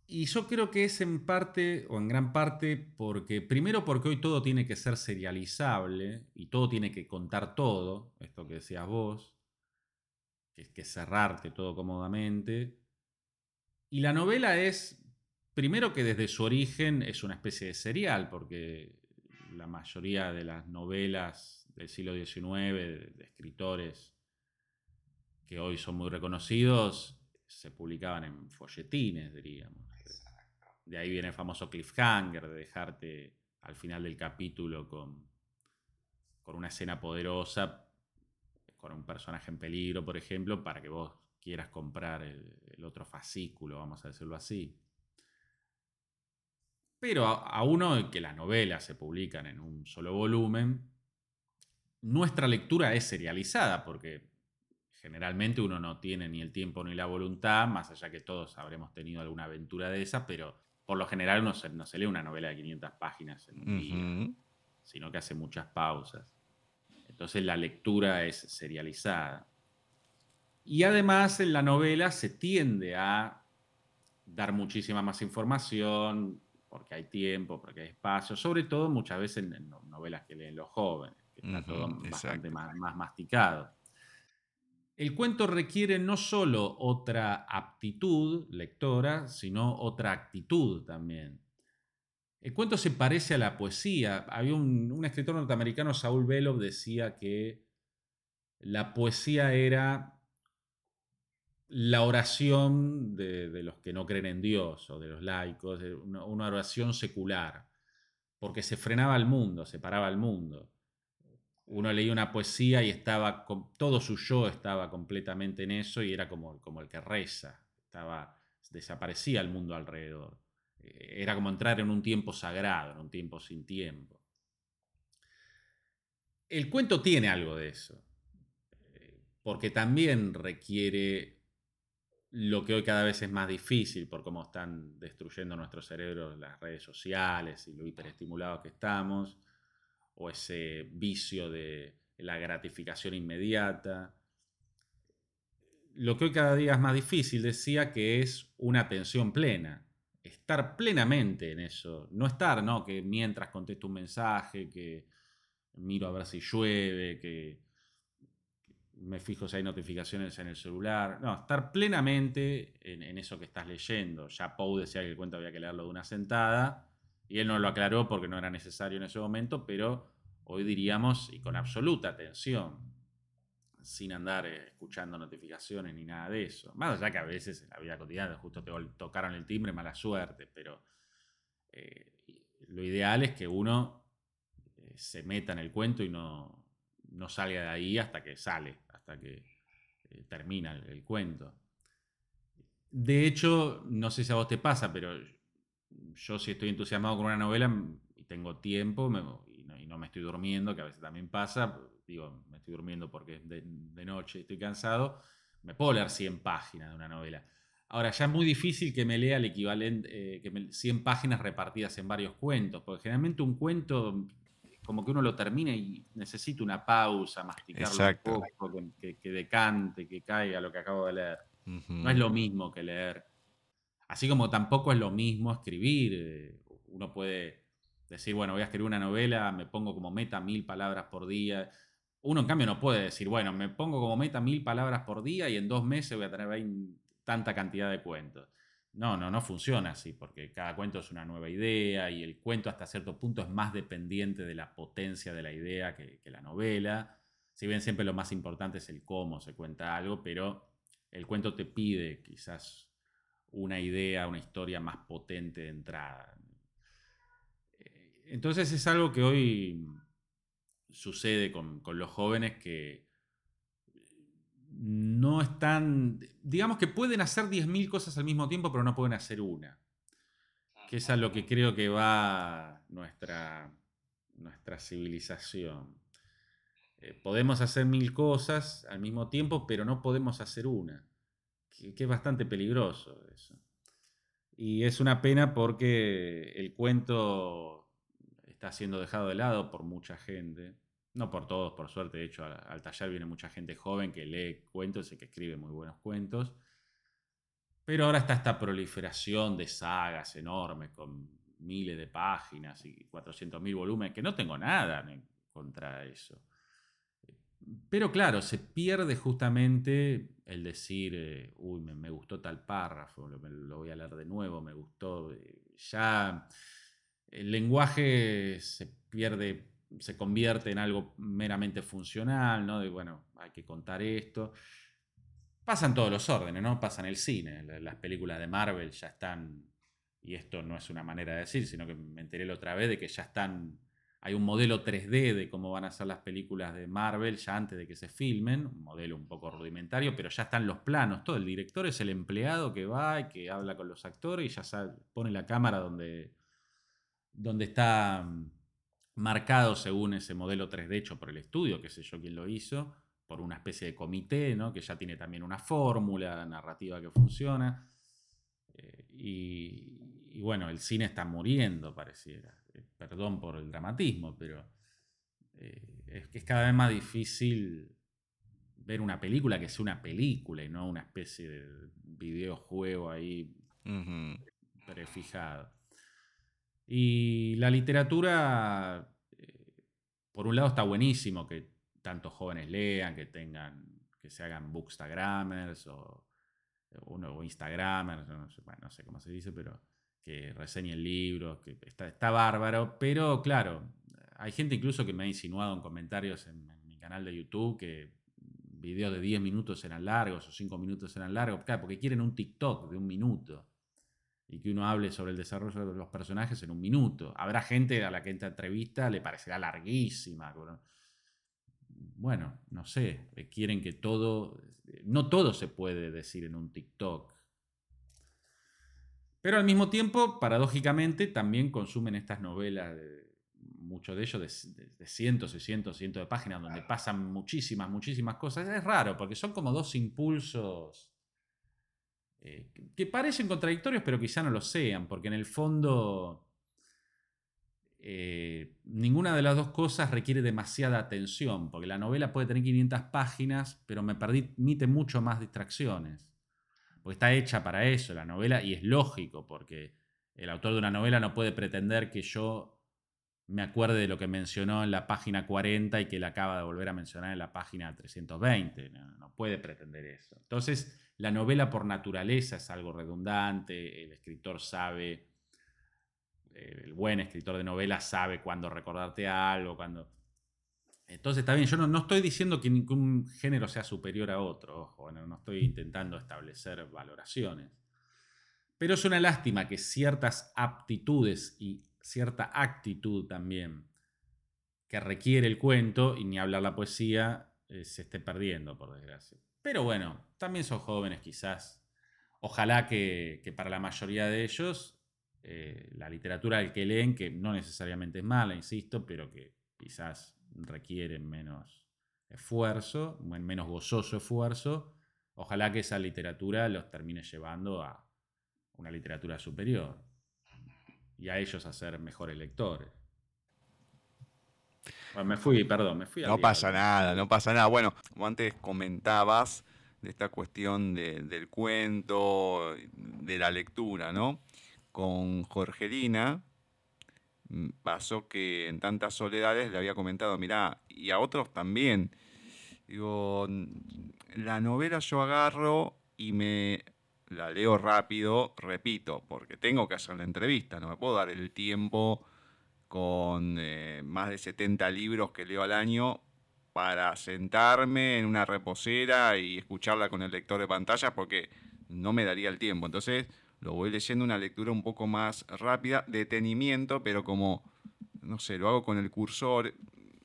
Y yo creo que es en parte, o en gran parte, porque, primero porque hoy todo tiene que ser serializable y todo tiene que contar todo, esto que decías vos, que es que cerrarte todo cómodamente. Y la novela es, primero que desde su origen es una especie de serial, porque la mayoría de las novelas del siglo XIX, de, escritores que hoy son muy reconocidos, se publicaban en folletines, diríamos. De ahí viene el famoso cliffhanger, de dejarte al final del capítulo con, con una escena poderosa, con un personaje en peligro, por ejemplo, para que vos quieras comprar el, otro fascículo, vamos a decirlo así. Pero a, a, uno que las novelas se publican en un solo volumen, nuestra lectura es serializada, porque generalmente uno no tiene ni el tiempo ni la voluntad, más allá que todos habremos tenido alguna aventura de esa, pero por lo general no se, no se lee una novela de 500 páginas en un día, sino que hace muchas pausas. Entonces la lectura es serializada. Y además en la novela se tiende a dar muchísima más información, porque hay tiempo, porque hay espacio, sobre todo muchas veces en, novelas que leen los jóvenes, que está todo bastante más, más masticado. El cuento requiere no solo otra aptitud lectora, sino otra actitud también. El cuento se parece a la poesía. Había un, escritor norteamericano, Saul Bellow, decía que la poesía era la oración de, los que no creen en Dios o de los laicos, una, una oración secular, porque se frenaba el mundo, se paraba el mundo uno leía una poesía y estaba, todo su yo estaba completamente en eso y era como, como el que reza, estaba, desaparecía el mundo alrededor. Eh, era como entrar en un tiempo sagrado, en un tiempo sin tiempo. El cuento tiene algo de eso, eh, porque también requiere lo que hoy cada vez es más difícil por cómo están destruyendo nuestro cerebro las redes sociales y lo hiperestimulados que estamos o ese vicio de la gratificación inmediata. Lo que hoy cada día es más difícil, decía que es una atención plena, estar plenamente en eso, no estar, ¿no? Que mientras contesto un mensaje, que miro a ver si llueve, que me fijo si hay notificaciones en el celular. No, estar plenamente en, eso que estás leyendo. Ya Poe decía que el cuento había que leerlo de una sentada. Y él no lo aclaró porque no era necesario en ese momento, pero hoy diríamos, y con absoluta atención, sin andar eh, escuchando notificaciones ni nada de eso. Más allá que a veces en la vida cotidiana justo te tocaron el timbre, mala suerte, pero eh, lo ideal es que uno eh, se meta en el cuento y no, no, salga de ahí hasta que sale, hasta que termina el cuento. De hecho, no sé si a vos te pasa, pero yo si estoy entusiasmado con una novela y tengo tiempo y, no, me estoy durmiendo, que a veces también pasa, digo, me estoy durmiendo porque es de, noche, estoy cansado, me puedo leer 100 páginas de una novela. Ahora, ya es muy difícil que me lea el equivalente, eh, que 100 páginas repartidas en varios cuentos, porque generalmente un cuento, como que uno lo termina y necesita una pausa, masticarlo un poco, que, que, decante, que caiga lo que acabo de leer. No es lo mismo que leer Así como tampoco es lo mismo escribir. Eh, uno puede decir, bueno, voy a escribir una novela, me pongo como meta mil palabras por día. Uno, en cambio, no puede decir, bueno, me pongo como meta mil palabras por día y en dos meses voy a tener tanta cantidad de cuentos. No, no, no funciona así, porque cada cuento es una nueva idea y el cuento hasta cierto punto es más dependiente de la potencia de la idea que, que la novela. Si bien siempre lo más importante es el cómo se cuenta algo, pero el cuento te pide quizás una idea, una historia más potente de entrada. Eh, entonces es algo que hoy sucede con, los jóvenes que no están, digamos que pueden hacer 10.000 cosas al mismo tiempo, pero no pueden hacer una. Que es a lo que creo que va nuestra, nuestra civilización. Eh, podemos hacer mil cosas al mismo tiempo, pero no podemos hacer una que, es bastante peligroso eso. Y es una pena porque el cuento está siendo dejado de lado por mucha gente. no por todos, por suerte, de hecho al, taller viene mucha gente joven que lee cuentos y que escribe muy buenos cuentos. Pero ahora está esta proliferación de sagas enormes con miles de páginas y 400.000 volúmenes, que no tengo nada contra eso. Pero claro, se pierde justamente el decir, eh, uy, me, gustó tal párrafo, lo, lo, voy a leer de nuevo, me gustó. Eh, ya el lenguaje se pierde se convierte en algo meramente funcional, ¿no? De, bueno, hay que contar esto. Pasan todos los órdenes, ¿no? Pasan el cine. Las películas de Marvel ya están, y esto no es una manera de decir, sino que me enteré la otra vez de que ya están, hay un modelo 3D de cómo van a ser las películas de Marvel ya antes de que se filmen, un modelo un poco rudimentario, pero ya están los planos, todo. El director es el empleado que va y que habla con los actores y ya pone la cámara donde, donde está marcado según ese modelo 3D hecho por el estudio, que sé yo quién lo hizo, por una especie de comité, ¿no? que ya tiene también una fórmula narrativa que funciona. Eh, y, bueno, el cine está muriendo, pareciera. Perdón por el dramatismo, pero eh, es que es cada vez más difícil ver una película que sea una película y no una especie de videojuego ahí prefijado. Y la literatura, eh, por un lado está buenísimo que tantos jóvenes lean, que tengan, que se hagan bookstagramers o, o instagramers, no sé, no sé cómo se dice, pero que reseñen libros, que está, está bárbaro, pero claro, hay gente incluso que me ha insinuado en comentarios en, mi canal de YouTube que videos de 10 minutos eran largos o 5 minutos eran largos, claro, porque quieren un TikTok de un minuto y que uno hable sobre el desarrollo de los personajes en un minuto. Habrá gente a la que esta entrevista le parecerá larguísima. Bueno, no sé, eh, quieren que todo, no todo se puede decir en un TikTok. Pero al mismo tiempo, paradójicamente, también consumen estas novelas, de, muchos de ellos de, cientos y cientos y cientos de páginas, donde pasan muchísimas, muchísimas cosas. Es raro, porque son como dos impulsos eh, que parecen contradictorios, pero quizá no lo sean, porque en el fondo eh, ninguna de las dos cosas requiere demasiada atención, porque la novela puede tener 500 páginas, pero me permite mucho más distracciones, porque está hecha para eso la novela y es lógico, porque el autor de una novela no puede pretender que yo me acuerde de lo que mencionó en la página 40 y que la acaba de volver a mencionar en la página 320. No, puede pretender eso. Entonces, la novela por naturaleza es algo redundante, el escritor sabe, eh, el buen escritor de novela sabe cuándo recordarte algo, cuando... Entonces está bien, yo no, estoy diciendo que ningún género sea superior a otro, ojo, no estoy intentando establecer valoraciones. Pero es una lástima que ciertas aptitudes y cierta actitud también que requiere el cuento, y ni hablar la poesía, eh, se esté perdiendo, por desgracia. Pero bueno, también son jóvenes quizás. Ojalá que, para la mayoría de ellos eh, la literatura del que leen, que no necesariamente es mala, insisto, pero que quizás requiere menos esfuerzo, menos gozoso esfuerzo, ojalá que esa literatura los termine llevando a una literatura superior y a ellos a ser mejores lectores. me fui, perdón, me fui. No pasa nada, no pasa nada. Bueno, como antes comentabas de esta cuestión del cuento, de la lectura, ¿no? Con Jorgelina pasó que en tantas soledades le había comentado, mirá, y a otros también. Digo, la novela yo agarro y me la leo rápido, repito, porque tengo que hacer la entrevista, no me puedo dar el tiempo con eh, más de 70 libros que leo al año para sentarme en una reposera y escucharla con el lector de pantalla porque no me daría el tiempo. Entonces lo voy leyendo una lectura un poco más rápida, detenimiento, pero como, no sé, lo hago con el cursor,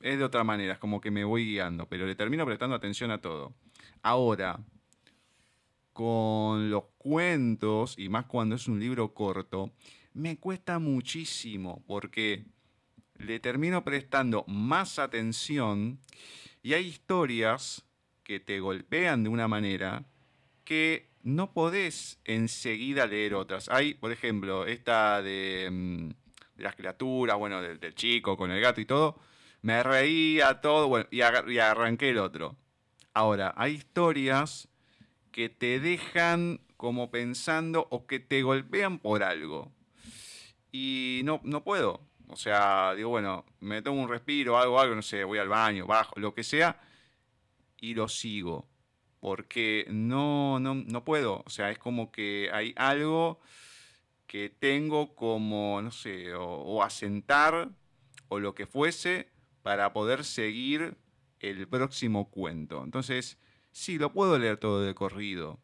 es de otra manera, es como que me voy guiando, pero le termino prestando atención a todo. Ahora, con los cuentos, y más cuando es un libro corto, me cuesta muchísimo porque le termino prestando más atención y hay historias que te golpean de una manera que no podés enseguida leer otras. Hay, por ejemplo, esta de, mm, las criaturas, bueno, del, chico con el gato y todo, me reía todo, bueno, y, y arranqué el otro. Ahora, hay historias que te dejan como pensando o que te golpean por algo. Y no, no puedo. O sea, digo, bueno, me tomo un respiro, algo, algo, no sé, voy al baño, bajo, lo que sea, y lo sigo. Porque no, no, no puedo. O sea, es como que hay algo que tengo como, no sé, o, asentar o lo que fuese para poder seguir el próximo cuento. Entonces, sí, lo puedo leer todo de corrido,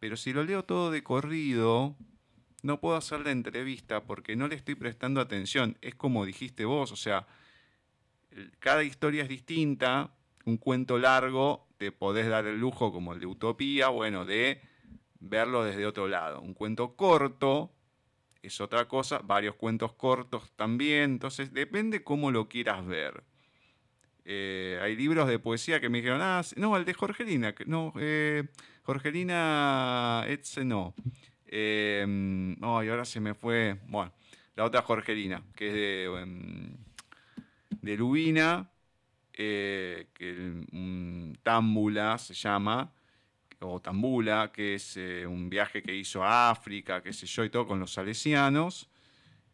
pero si lo leo todo de corrido, no puedo hacer la entrevista porque no le estoy prestando atención. Es como dijiste vos, o sea, cada historia es distinta. Un cuento largo te podés dar el lujo, como el de Utopía, bueno, de verlo desde otro lado. Un cuento corto es otra cosa, varios cuentos cortos también, entonces depende cómo lo quieras ver. Eh, hay libros de poesía que me dijeron, ah, no, el de Jorgelina, no, eh, Jorgelina Etze no. Eh, y ahora se me fue. Bueno, la otra Jorgelina, que es de, em, de Lubina, eh, que un Támbula se llama, o Tambula, que es eh, un viaje que hizo a África, qué sé yo, y todo con los salesianos.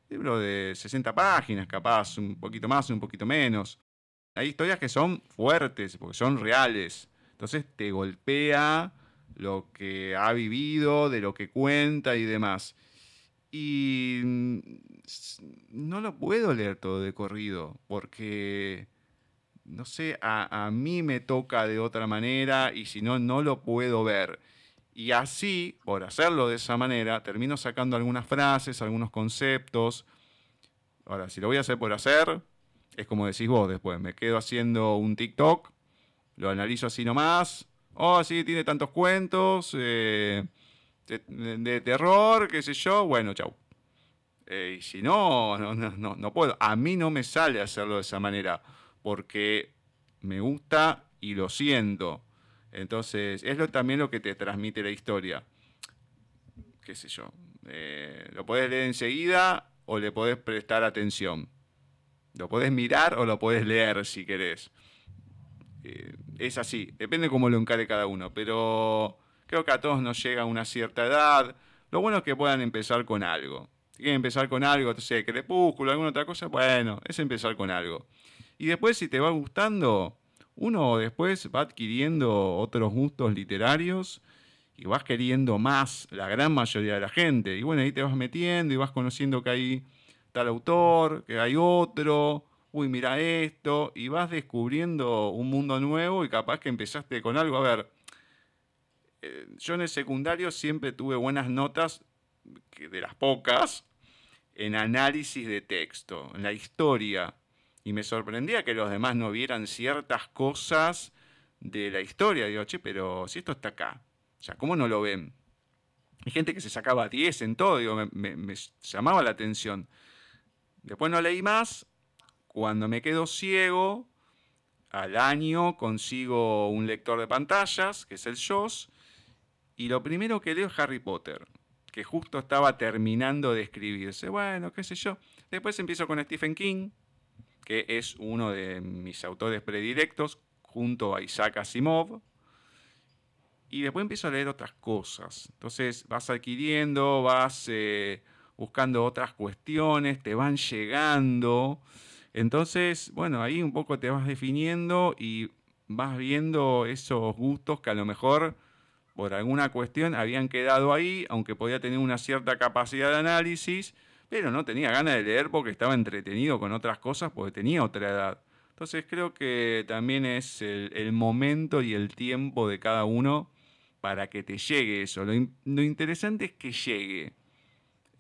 Libro de 60 páginas, capaz, un poquito más, un poquito menos. Hay historias que son fuertes, porque son reales. Entonces te golpea lo que ha vivido, de lo que cuenta y demás. Y mm, no lo puedo leer todo de corrido, porque, no sé, a, mí me toca de otra manera y si no, no lo puedo ver. Y así, por hacerlo de esa manera, termino sacando algunas frases, algunos conceptos. Ahora, si lo voy a hacer por hacer, es como decís vos después, me quedo haciendo un TikTok, lo analizo así nomás, oh, sí, tiene tantos cuentos eh, de, terror, qué sé yo, bueno, chau. Eh, y si no no, no, no puedo. A mí no me sale hacerlo de esa manera, porque me gusta y lo siento. Entonces, es lo, también lo que te transmite la historia. Qué sé yo. Eh, lo puedes leer enseguida o le podés prestar atención. Lo podés mirar o lo podés leer si querés. Eh, es así, depende cómo lo encare cada uno, pero creo que a todos nos llega una cierta edad. Lo bueno es que puedan empezar con algo. Si quieren empezar con algo, sé, crepúsculo, alguna otra cosa, bueno, es empezar con algo. Y después, si te va gustando, uno después va adquiriendo otros gustos literarios y vas queriendo más la gran mayoría de la gente. Y bueno, ahí te vas metiendo y vas conociendo que hay tal autor, que hay otro, uy, mira esto, y vas descubriendo un mundo nuevo y capaz que empezaste con algo. A ver, eh, yo en el secundario siempre tuve buenas notas, de las pocas, en análisis de texto, en la historia. Y me sorprendía que los demás no vieran ciertas cosas de la historia. Digo, che, pero si esto está acá, o sea, ¿cómo no lo ven? Hay gente que se sacaba 10 en todo, digo, me llamaba la atención. Después no leí más cuando me quedo ciego, al año consigo un lector de pantallas, que es el JOS, y lo primero que leo es Harry Potter, que justo estaba terminando de escribirse. Bueno, qué sé yo. Después empiezo con Stephen King, que es uno de mis autores predilectos, junto a Isaac Asimov. Y después empiezo a leer otras cosas. Entonces vas adquiriendo, vas eh, buscando otras cuestiones, te van llegando. Entonces, bueno, ahí un poco te vas definiendo y vas viendo esos gustos que a lo mejor por alguna cuestión habían quedado ahí, aunque podía tener una cierta capacidad de análisis, pero no tenía ganas de leer porque estaba entretenido con otras cosas, porque tenía otra edad. Entonces creo que también es el, momento y el tiempo de cada uno para que te llegue eso. Lo, interesante es que llegue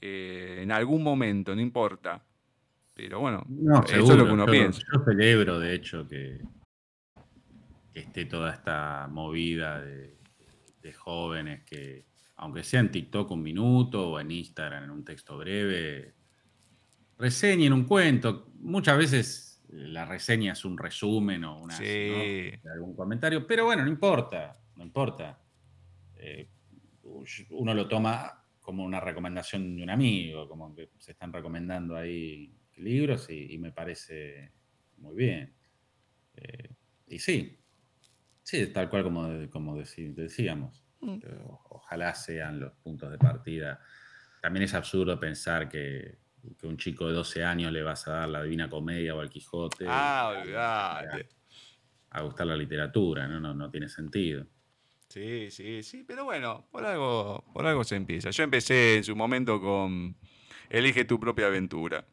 eh, en algún momento, no importa. Pero bueno, eso es lo que uno piensa. Yo celebro, de hecho, que, esté toda esta movida de, jóvenes que, aunque sea en TikTok un minuto o en Instagram en un texto breve, reseñen un cuento. Muchas veces la reseña es un resumen o una, algún comentario, pero bueno, no importa, no importa. Eh, uno lo toma como una recomendación de un amigo, como que se están recomendando ahí libros y, me parece muy bien. Eh, y sí, sí, tal cual como, como decíamos. Mm. Ojalá sean los puntos de partida. También es absurdo pensar que, un chico de 12 años le vas a dar la Divina Comedia o el Quijote. Ah, olvidate. A, gustar la literatura, ¿no? ¿no? No tiene sentido. Sí, sí, sí, pero bueno, por algo, por algo se empieza. Yo empecé en su momento con Elige tu propia aventura.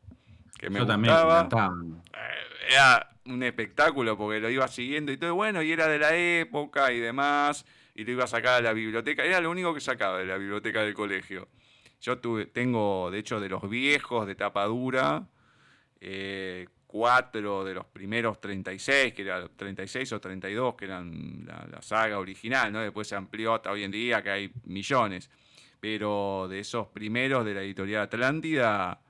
Que me Yo gustaba. también eh, Era un espectáculo porque lo iba siguiendo y todo, bueno, y era de la época y demás, y lo iba a sacar a la biblioteca. Era lo único que sacaba de la biblioteca del colegio. Yo tuve, tengo, de hecho, de los viejos de tapa dura, eh, cuatro de los primeros 36, que eran 36 o 32, que eran la, saga original, ¿no? Después se amplió hasta hoy en día, que hay millones. Pero de esos primeros de la editorial Atlántida,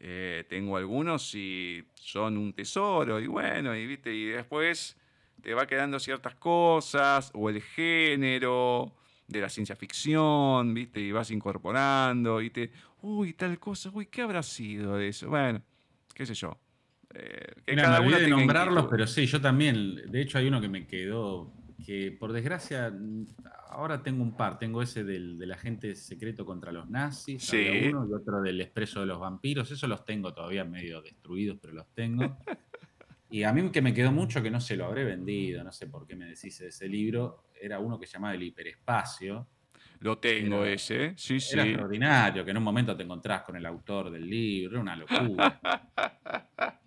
eh, tengo algunos y son un tesoro, y bueno, y, ¿viste? y después te va quedando ciertas cosas, o el género de la ciencia ficción, ¿viste? Y vas incorporando, y te, uy, tal cosa, uy, ¿qué habrá sido de eso? Bueno, qué sé yo. Eh, que Mira, me de nombrarlos, pero sí, yo también. De hecho, hay uno que me quedó, que por desgracia, ahora tengo un par. Tengo ese del, del agente secreto contra los nazis, uno, y otro del expreso de los vampiros. Eso los tengo todavía medio destruidos, pero los tengo. y a mí que me quedó mucho, que no se lo habré vendido, no sé por qué me decís de ese libro, era uno que se llamaba El Hiperespacio lo tengo ese, sí, sí. Era extraordinario, que en un momento te encontrás con el autor del libro, una locura.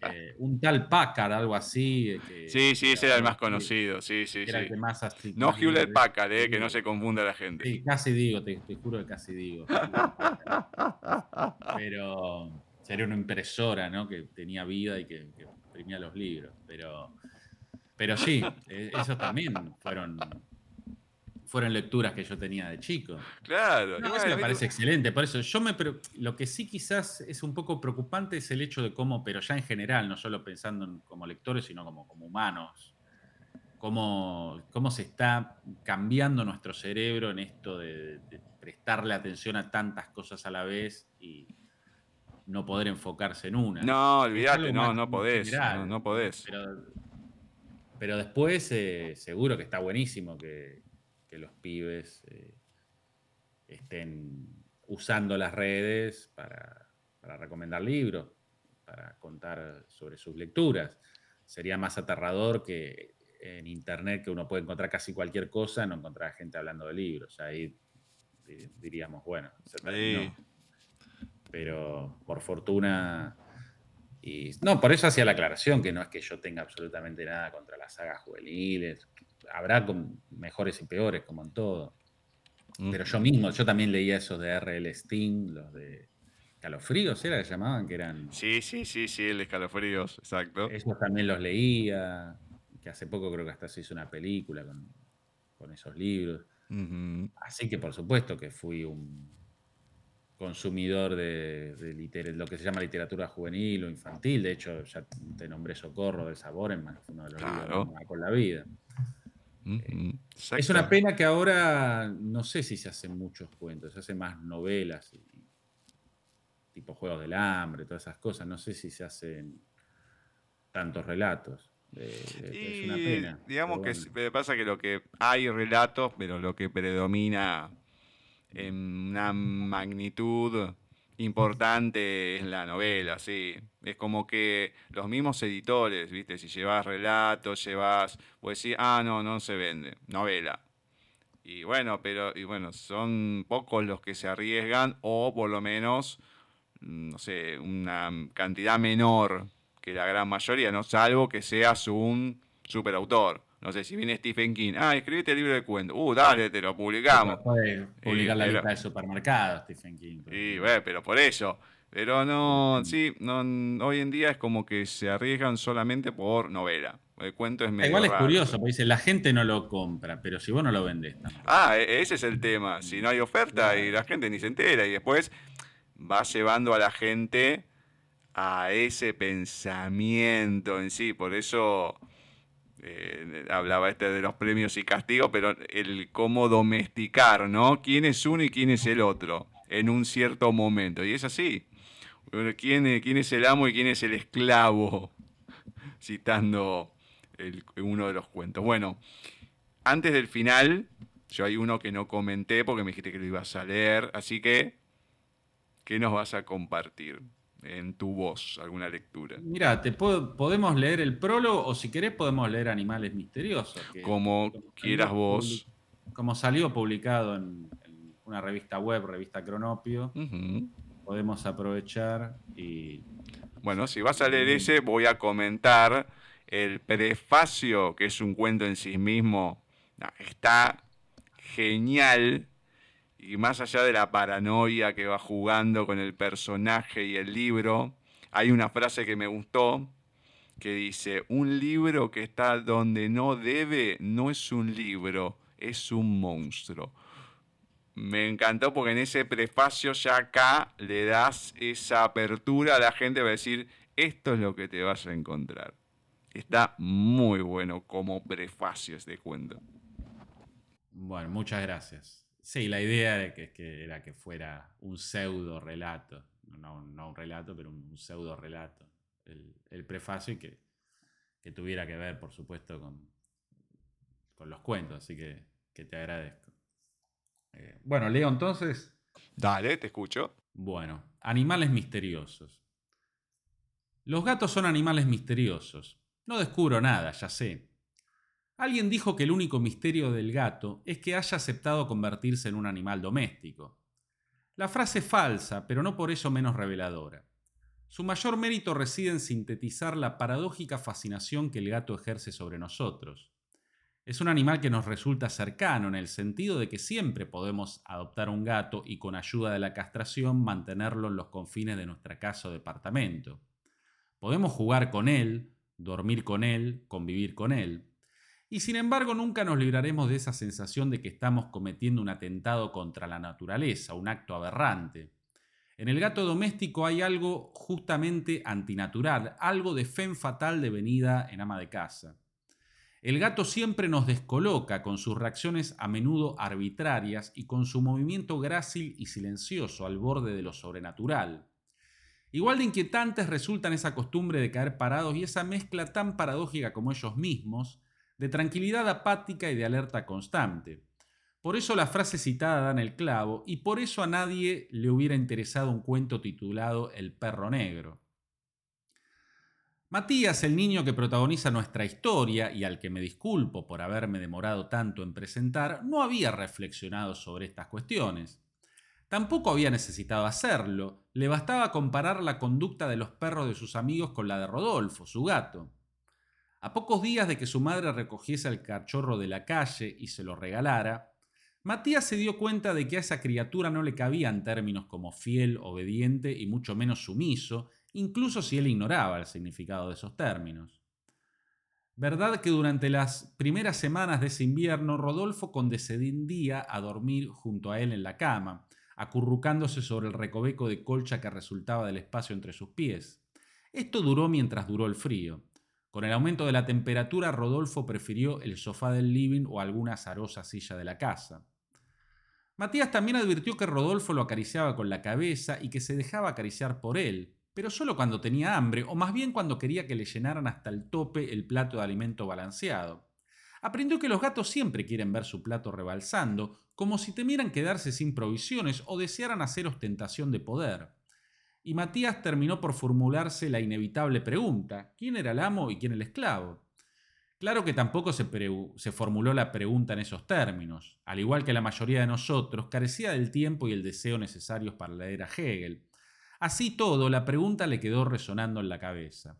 Eh, un tal Packard, algo así. Eh, sí, sí, ese era el más conocido, sí, sí, era El que más no Hewlett Packard, eh, que no se confunda la gente. Sí, casi digo, te, juro que casi digo. Pero sería una impresora, ¿no? Que tenía vida y que, que imprimía los libros. Pero, pero sí, esos también fueron fueron lecturas que yo tenía de chico. Claro. eso me parece excelente. Por eso yo me lo que sí quizás es un poco preocupante es el hecho de cómo, pero ya en general, no solo pensando como lectores, sino como, como humanos, cómo, cómo se está cambiando nuestro cerebro en esto de, prestarle atención a tantas cosas a la vez y no poder enfocarse en una. No, olvídate, no, no podés, no, podés. Pero, después eh, seguro que está buenísimo que, que los pibes eh, estén usando las redes para, recomendar libros, para contar sobre sus lecturas. Sería más aterrador que en internet que uno puede encontrar casi cualquier cosa, no encontrar gente hablando de libros. Ahí diríamos, bueno, se terminó. Pero por fortuna. Y, no, por eso hacía la aclaración, que no es que yo tenga absolutamente nada contra las sagas juveniles habrá mejores y peores, como en todo. Pero yo mismo, yo también leía esos de R.L. Sting, los de Calofríos, ¿era que llamaban? Que eran... Sí, sí, sí, sí, el de Escalofríos, exacto. Esos también los leía, que hace poco creo que hasta se hizo una película con, esos libros. Así que por supuesto que fui un consumidor de, lo que se llama literatura juvenil o infantil. De hecho, ya te nombré Socorro de Sabor, en uno de los libros con la vida. Eh, es una pena que ahora no sé si se hacen muchos cuentos, se hacen más novelas, tipo Juegos del Hambre, todas esas cosas. No sé si se hacen tantos relatos. es una pena. Digamos que pasa que lo que hay relatos, pero lo que predomina en una magnitud importante en la novela, sí. Es como que los mismos editores, ¿viste? Si llevas relatos, llevas decir ah, no, no se vende, novela. Y bueno, pero y bueno, son pocos los que se arriesgan o por lo menos, mm, no sé, una cantidad menor que la gran mayoría, ¿no? Salvo que seas un superautor. No sé, si viene Stephen King, ah, escribiste el libro de cuentos, uh, dale, te lo publicamos. Puede publicar la lista de supermercado, Stephen King. Sí, bueno, pero por eso. Pero no, sí, no, hoy en día es como que se arriesgan solamente por novela. El cuento es medio Igual es curioso, porque dice, la gente no lo compra, pero si vos no lo vendés. Ah, e, ese es el tema. Si no hay oferta y la gente ni se entera y después va llevando a la gente a ese pensamiento en sí. Por eso eh, hablaba este de los premios y castigos, pero el cómo domesticar, ¿no? ¿Quién es uno y quién es el otro en un cierto momento? Y es así. ¿Quién, quién es el amo y quién es el esclavo? Citando uno de los cuentos. Bueno, antes del final, yo hay uno que no comenté porque me dijiste que lo ibas a leer, así que, ¿qué nos vas a compartir? En tu voz alguna lectura. Mira, te podemos leer el prólogo o si querés podemos leer Animales Misteriosos. como, quieras vos. Como salió publicado en, una revista web, revista Cronopio, podemos aprovechar y... Bueno, si vas a leer ese, voy a comentar el prefacio, que es un cuento en sí mismo. Está genial y más allá de la paranoia que va jugando con el personaje y el libro, hay una frase que me gustó que dice, un libro que está donde no debe no es un libro, es un monstruo. Me encantó porque en ese prefacio ya acá le das esa apertura a la gente va decir, esto es lo que te vas a encontrar. Está muy bueno como prefacio este cuento. Bueno, muchas gracias. Sí, la idea era que, era que fuera un pseudo relato, no, un relato, pero un pseudo relato, el, prefacio y que, tuviera que ver, por supuesto, con, con los cuentos, así que, te agradezco. Eh, bueno, Leo, entonces. Dale, te escucho. Bueno, animales misteriosos. Los gatos son animales misteriosos. No descubro nada, ya sé. Alguien dijo que el único misterio del gato es que haya aceptado convertirse en un animal doméstico. La frase es falsa, pero no por eso menos reveladora. Su mayor mérito reside en sintetizar la paradójica fascinación que el gato ejerce sobre nosotros. Es un animal que nos resulta cercano en el sentido de que siempre podemos adoptar un gato y con ayuda de la castración mantenerlo en los confines de nuestra casa o departamento. Podemos jugar con él, dormir con él, convivir con él. Y sin embargo nunca nos libraremos de esa sensación de que estamos cometiendo un atentado contra la naturaleza, un acto aberrante. En el gato doméstico hay algo justamente antinatural, algo de fe fatal devenida en ama de casa. El gato siempre nos descoloca con sus reacciones a menudo arbitrarias y con su movimiento grácil y silencioso al borde de lo sobrenatural. Igual de inquietantes resultan esa costumbre de caer parados y esa mezcla tan paradójica como ellos mismos, de tranquilidad apática y de alerta constante. Por eso la frase citada da en el clavo y por eso a nadie le hubiera interesado un cuento titulado El perro negro. Matías, el niño que protagoniza nuestra historia y al que me disculpo por haberme demorado tanto en presentar, no había reflexionado sobre estas cuestiones. Tampoco había necesitado hacerlo, le bastaba comparar la conducta de los perros de sus amigos con la de Rodolfo, su gato. A pocos días de que su madre recogiese al cachorro de la calle y se lo regalara, Matías se dio cuenta de que a esa criatura no le cabían términos como fiel, obediente y mucho menos sumiso, incluso si él ignoraba el significado de esos términos. Verdad que durante las primeras semanas de ese invierno Rodolfo condescendía a dormir junto a él en la cama, acurrucándose sobre el recoveco de colcha que resultaba del espacio entre sus pies. Esto duró mientras duró el frío. Con el aumento de la temperatura, Rodolfo prefirió el sofá del living o alguna azarosa silla de la casa. Matías también advirtió que Rodolfo lo acariciaba con la cabeza y que se dejaba acariciar por él, pero solo cuando tenía hambre, o más bien cuando quería que le llenaran hasta el tope el plato de alimento balanceado. Aprendió que los gatos siempre quieren ver su plato rebalsando, como si temieran quedarse sin provisiones o desearan hacer ostentación de poder y Matías terminó por formularse la inevitable pregunta, ¿quién era el amo y quién el esclavo? Claro que tampoco se, se, formuló la pregunta en esos términos. Al igual que la mayoría de nosotros, carecía del tiempo y el deseo necesarios para leer a Hegel. Así todo, la pregunta le quedó resonando en la cabeza.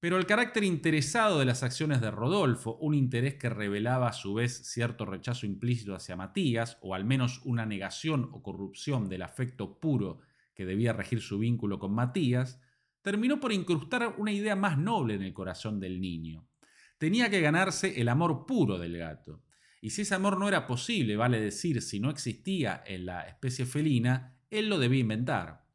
Pero el carácter interesado de las acciones de Rodolfo, un interés que revelaba a su vez cierto rechazo implícito hacia Matías, o al menos una negación o corrupción del afecto puro que debía regir su vínculo con Matías, terminó por incrustar una idea más noble en el corazón del niño. Tenía que ganarse el amor puro del gato. Y si ese amor no era posible, vale decir, si no existía en la especie felina, él lo debía inventar.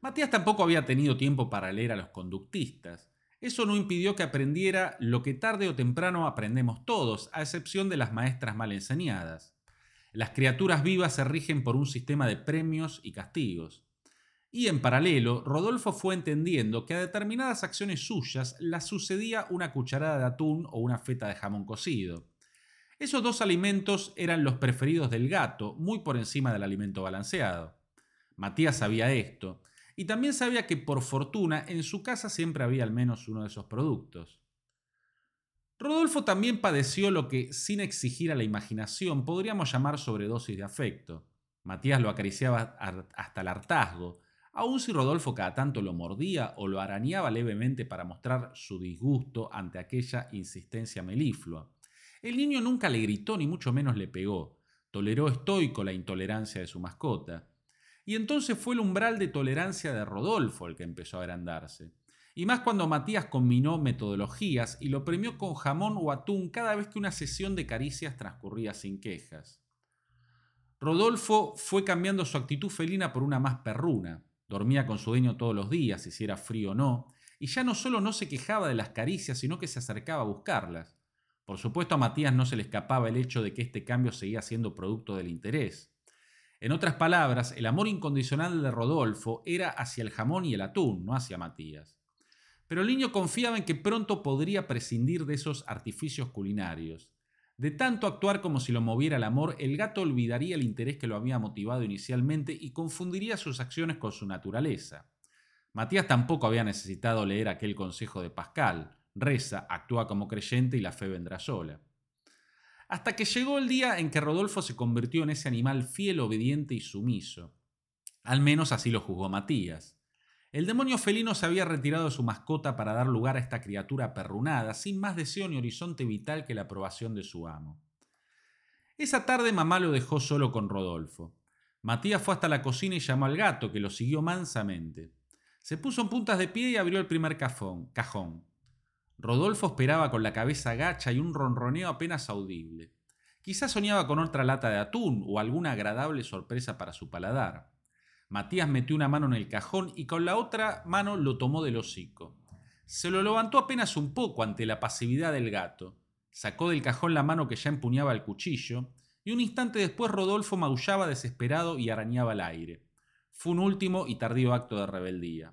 Matías tampoco había tenido tiempo para leer a los conductistas. Eso no impidió que aprendiera lo que tarde o temprano aprendemos todos, a excepción de las maestras mal enseñadas. Las criaturas vivas se rigen por un sistema de premios y castigos. Y en paralelo, Rodolfo fue entendiendo que a determinadas acciones suyas las sucedía una cucharada de atún o una feta de jamón cocido. Esos dos alimentos eran los preferidos del gato, muy por encima del alimento balanceado. Matías sabía esto, y también sabía que por fortuna en su casa siempre había al menos uno de esos productos. Rodolfo también padeció lo que, sin exigir a la imaginación, podríamos llamar sobredosis de afecto. Matías lo acariciaba hasta el hartazgo, aun si Rodolfo cada tanto lo mordía o lo arañaba levemente para mostrar su disgusto ante aquella insistencia meliflua. El niño nunca le gritó ni mucho menos le pegó. Toleró estoico la intolerancia de su mascota. Y entonces fue el umbral de tolerancia de Rodolfo el que empezó a agrandarse. Y más cuando Matías combinó metodologías y lo premió con jamón o atún cada vez que una sesión de caricias transcurría sin quejas. Rodolfo fue cambiando su actitud felina por una más perruna. Dormía con su dueño todos los días, si era frío o no, y ya no solo no se quejaba de las caricias, sino que se acercaba a buscarlas. Por supuesto a Matías no se le escapaba el hecho de que este cambio seguía siendo producto del interés. En otras palabras, el amor incondicional de Rodolfo era hacia el jamón y el atún, no hacia Matías. Pero el niño confiaba en que pronto podría prescindir de esos artificios culinarios. De tanto actuar como si lo moviera el amor, el gato olvidaría el interés que lo había motivado inicialmente y confundiría sus acciones con su naturaleza. Matías tampoco había necesitado leer aquel consejo de Pascal, Reza, actúa como creyente y la fe vendrá sola. Hasta que llegó el día en que Rodolfo se convirtió en ese animal fiel, obediente y sumiso. Al menos así lo juzgó Matías. El demonio felino se había retirado de su mascota para dar lugar a esta criatura perrunada, sin más deseo ni horizonte vital que la aprobación de su amo. Esa tarde mamá lo dejó solo con Rodolfo. Matías fue hasta la cocina y llamó al gato, que lo siguió mansamente. Se puso en puntas de pie y abrió el primer cajón. Rodolfo esperaba con la cabeza gacha y un ronroneo apenas audible. Quizás soñaba con otra lata de atún o alguna agradable sorpresa para su paladar. Matías metió una mano en el cajón y con la otra mano lo tomó del hocico. Se lo levantó apenas un poco ante la pasividad del gato. Sacó del cajón la mano que ya empuñaba el cuchillo y un instante después Rodolfo maullaba desesperado y arañaba el aire. Fue un último y tardío acto de rebeldía.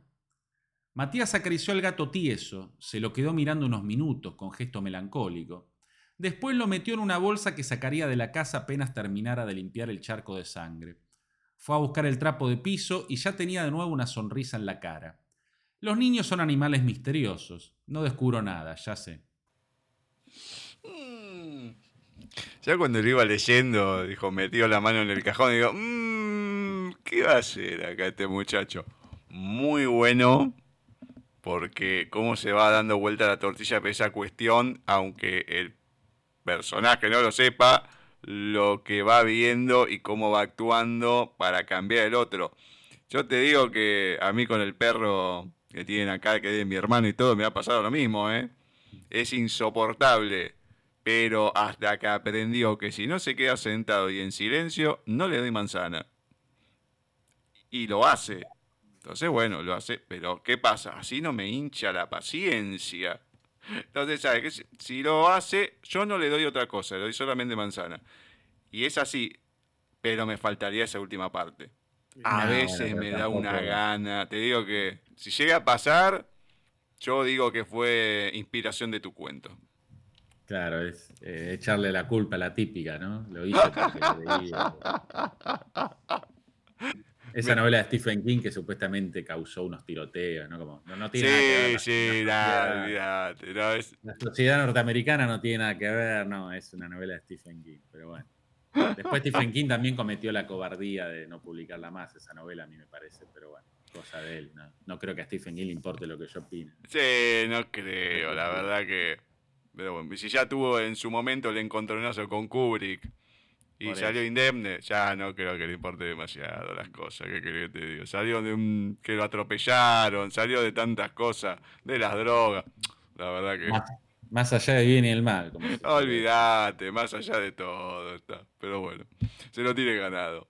Matías acarició al gato tieso, se lo quedó mirando unos minutos con gesto melancólico. Después lo metió en una bolsa que sacaría de la casa apenas terminara de limpiar el charco de sangre. Fue a buscar el trapo de piso y ya tenía de nuevo una sonrisa en la cara. Los niños son animales misteriosos. No descubro nada, ya sé. Mm. Ya cuando lo iba leyendo, dijo, metió la mano en el cajón y digo, mmm, ¿qué va a hacer acá este muchacho? Muy bueno, porque cómo se va dando vuelta la tortilla para esa cuestión, aunque el personaje no lo sepa, lo que va viendo y cómo va actuando para cambiar el otro. Yo te digo que a mí con el perro que tienen acá, que es mi hermano y todo, me ha pasado lo mismo, ¿eh? Es insoportable, pero hasta que aprendió que si no se queda sentado y en silencio, no le doy manzana. Y lo hace. Entonces, bueno, lo hace, pero ¿qué pasa? Así no me hincha la paciencia. Entonces, ¿sabes que Si lo hace, yo no le doy otra cosa, le doy solamente manzana. Y es así, pero me faltaría esa última parte. A veces me da una gana. Te digo que si llega a pasar, yo digo que fue inspiración de tu cuento. Claro, es eh, echarle la culpa a la típica, ¿no? Lo hizo porque esa novela de Stephen King que supuestamente causó unos tiroteos, ¿no? Como, no, tiene nada que ver. Sí, nada, no, es... La sociedad norteamericana no tiene nada que ver, no, es una novela de Stephen King, pero bueno. Después Stephen King también cometió la cobardía de no publicarla más, esa novela a mí me parece, pero bueno, cosa de él. No, no creo que a Stephen King le importe lo que yo opine. Sí, no creo, la verdad que... Pero bueno, si ya tuvo en su momento el encontronazo con Kubrick y salió indemne, ya no creo que le importe demasiado las cosas, ¿qué que te digo? Salió de un que lo atropellaron, salió de tantas cosas, de las drogas. La verdad que. Más, allá de bien y el mal. Olvídate, más allá de todo está. Pero bueno, se lo tiene ganado.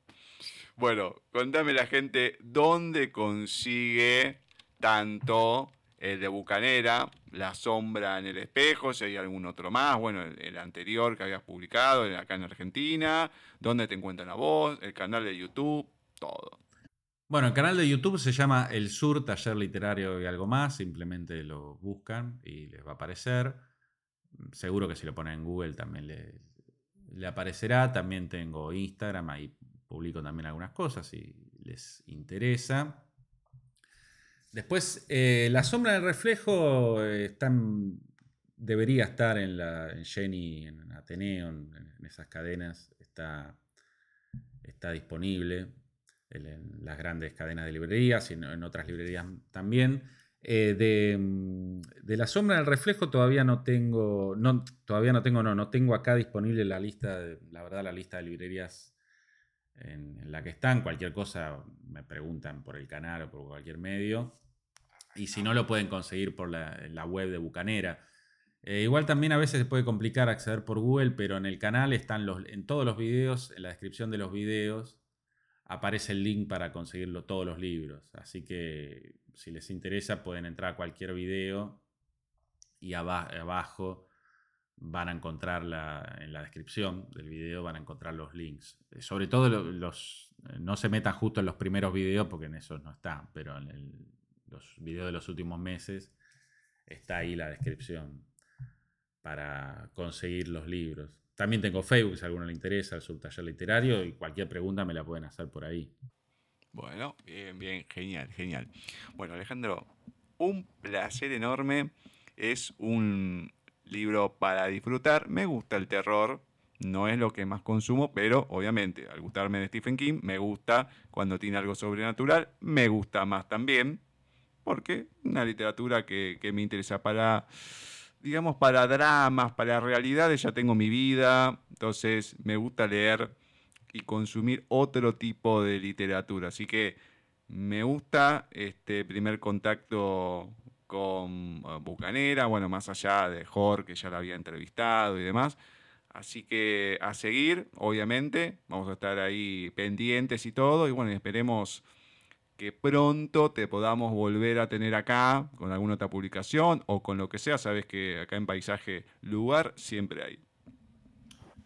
Bueno, contame la gente dónde consigue tanto el de Bucanera, La Sombra en el Espejo, si hay algún otro más, bueno, el, anterior que habías publicado acá en Argentina, dónde te encuentran a vos, el canal de YouTube, todo. Bueno, el canal de YouTube se llama El Sur Taller Literario y algo más. Simplemente lo buscan y les va a aparecer. Seguro que si lo ponen en Google también le, le aparecerá. También tengo Instagram, ahí publico también algunas cosas si les interesa. Después, eh, la sombra del reflejo eh, debería estar en, la, en Jenny, en Ateneo, en, esas cadenas. Está, está disponible en, las grandes cadenas de librerías y en, otras librerías también. Eh, de, la sombra del reflejo todavía no tengo, no, todavía no tengo, no, no tengo acá disponible la lista, de, la verdad, la lista de librerías en, la que están. Cualquier cosa me preguntan por el canal o por cualquier medio. Y si no, lo pueden conseguir por la, web de Bucanera. Eh, igual también a veces se puede complicar acceder por Google, pero en el canal están los, en todos los videos, en la descripción de los videos, aparece el link para conseguirlo todos los libros. Así que si les interesa pueden entrar a cualquier video y abajo van a encontrar en la descripción del video van a encontrar los links. Eh, sobre todo los, eh, no se metan justo en los primeros videos porque en esos no está, pero en los videos de los últimos meses está ahí la descripción para conseguir los libros. También tengo Facebook si a alguno le interesa, el subtaller literario, y cualquier pregunta me la pueden hacer por ahí. Bueno, bien, bien, genial, genial. Bueno, Alejandro, un placer enorme. Es un libro para disfrutar. Me gusta el terror, no es lo que más consumo, pero obviamente al gustarme de Stephen King, me gusta cuando tiene algo sobrenatural, me gusta más también, porque una literatura que, que me interesa para digamos, para dramas, para realidades, ya tengo mi vida, entonces me gusta leer y consumir otro tipo de literatura. Así que me gusta este primer contacto con eh, Bucanera, bueno, más allá de Jorge, que ya la había entrevistado y demás. Así que a seguir, obviamente, vamos a estar ahí pendientes y todo, y bueno, esperemos que pronto te podamos volver a tener acá con alguna otra publicación o con lo que sea. Sabes que acá en Paisaje Lugar siempre hay.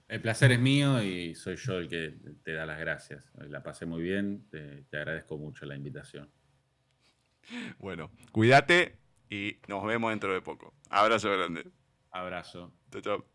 El placer es mío y soy yo el que te da las gracias. La pasé muy bien, te, agradezco mucho la invitación. Bueno, cuídate y nos vemos dentro de poco. Abrazo grande. Abrazo. Chao, chao.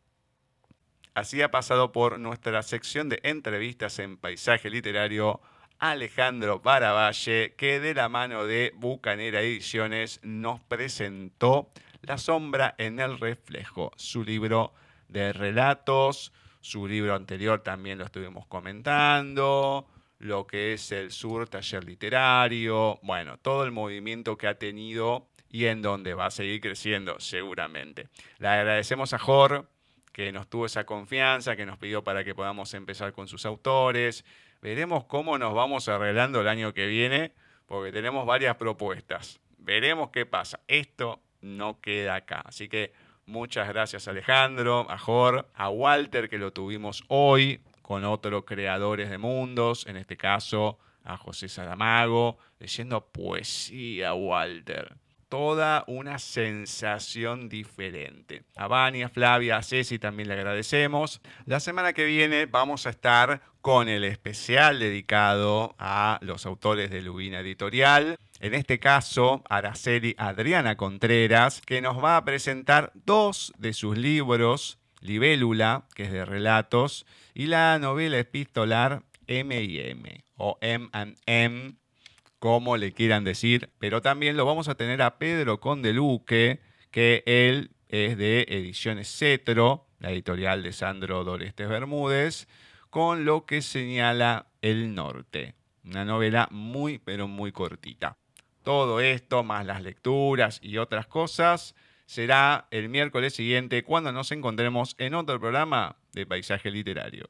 Así ha pasado por nuestra sección de entrevistas en Paisaje Literario Alejandro Baravalle, que de la mano de Bucanera Ediciones nos presentó La sombra en el reflejo, su libro de relatos, su libro anterior también lo estuvimos comentando, lo que es el Sur Taller Literario, bueno, todo el movimiento que ha tenido y en donde va a seguir creciendo seguramente. Le agradecemos a Jor que nos tuvo esa confianza, que nos pidió para que podamos empezar con sus autores Veremos cómo nos vamos arreglando el año que viene, porque tenemos varias propuestas. Veremos qué pasa. Esto no queda acá. Así que muchas gracias Alejandro, a Jor, a Walter que lo tuvimos hoy con otros creadores de mundos, en este caso a José Saramago, leyendo poesía, Walter toda una sensación diferente. A Vania, Flavia, a Ceci también le agradecemos. La semana que viene vamos a estar con el especial dedicado a los autores de Lubina Editorial. En este caso, Araceli Adriana Contreras, que nos va a presentar dos de sus libros, Libélula, que es de relatos, y la novela epistolar M&M, o M&M, como le quieran decir, pero también lo vamos a tener a Pedro Condeluque, que él es de Ediciones Cetro, la editorial de Sandro Dorestes Bermúdez, con lo que señala El Norte, una novela muy, pero muy cortita. Todo esto, más las lecturas y otras cosas, será el miércoles siguiente cuando nos encontremos en otro programa de Paisaje Literario.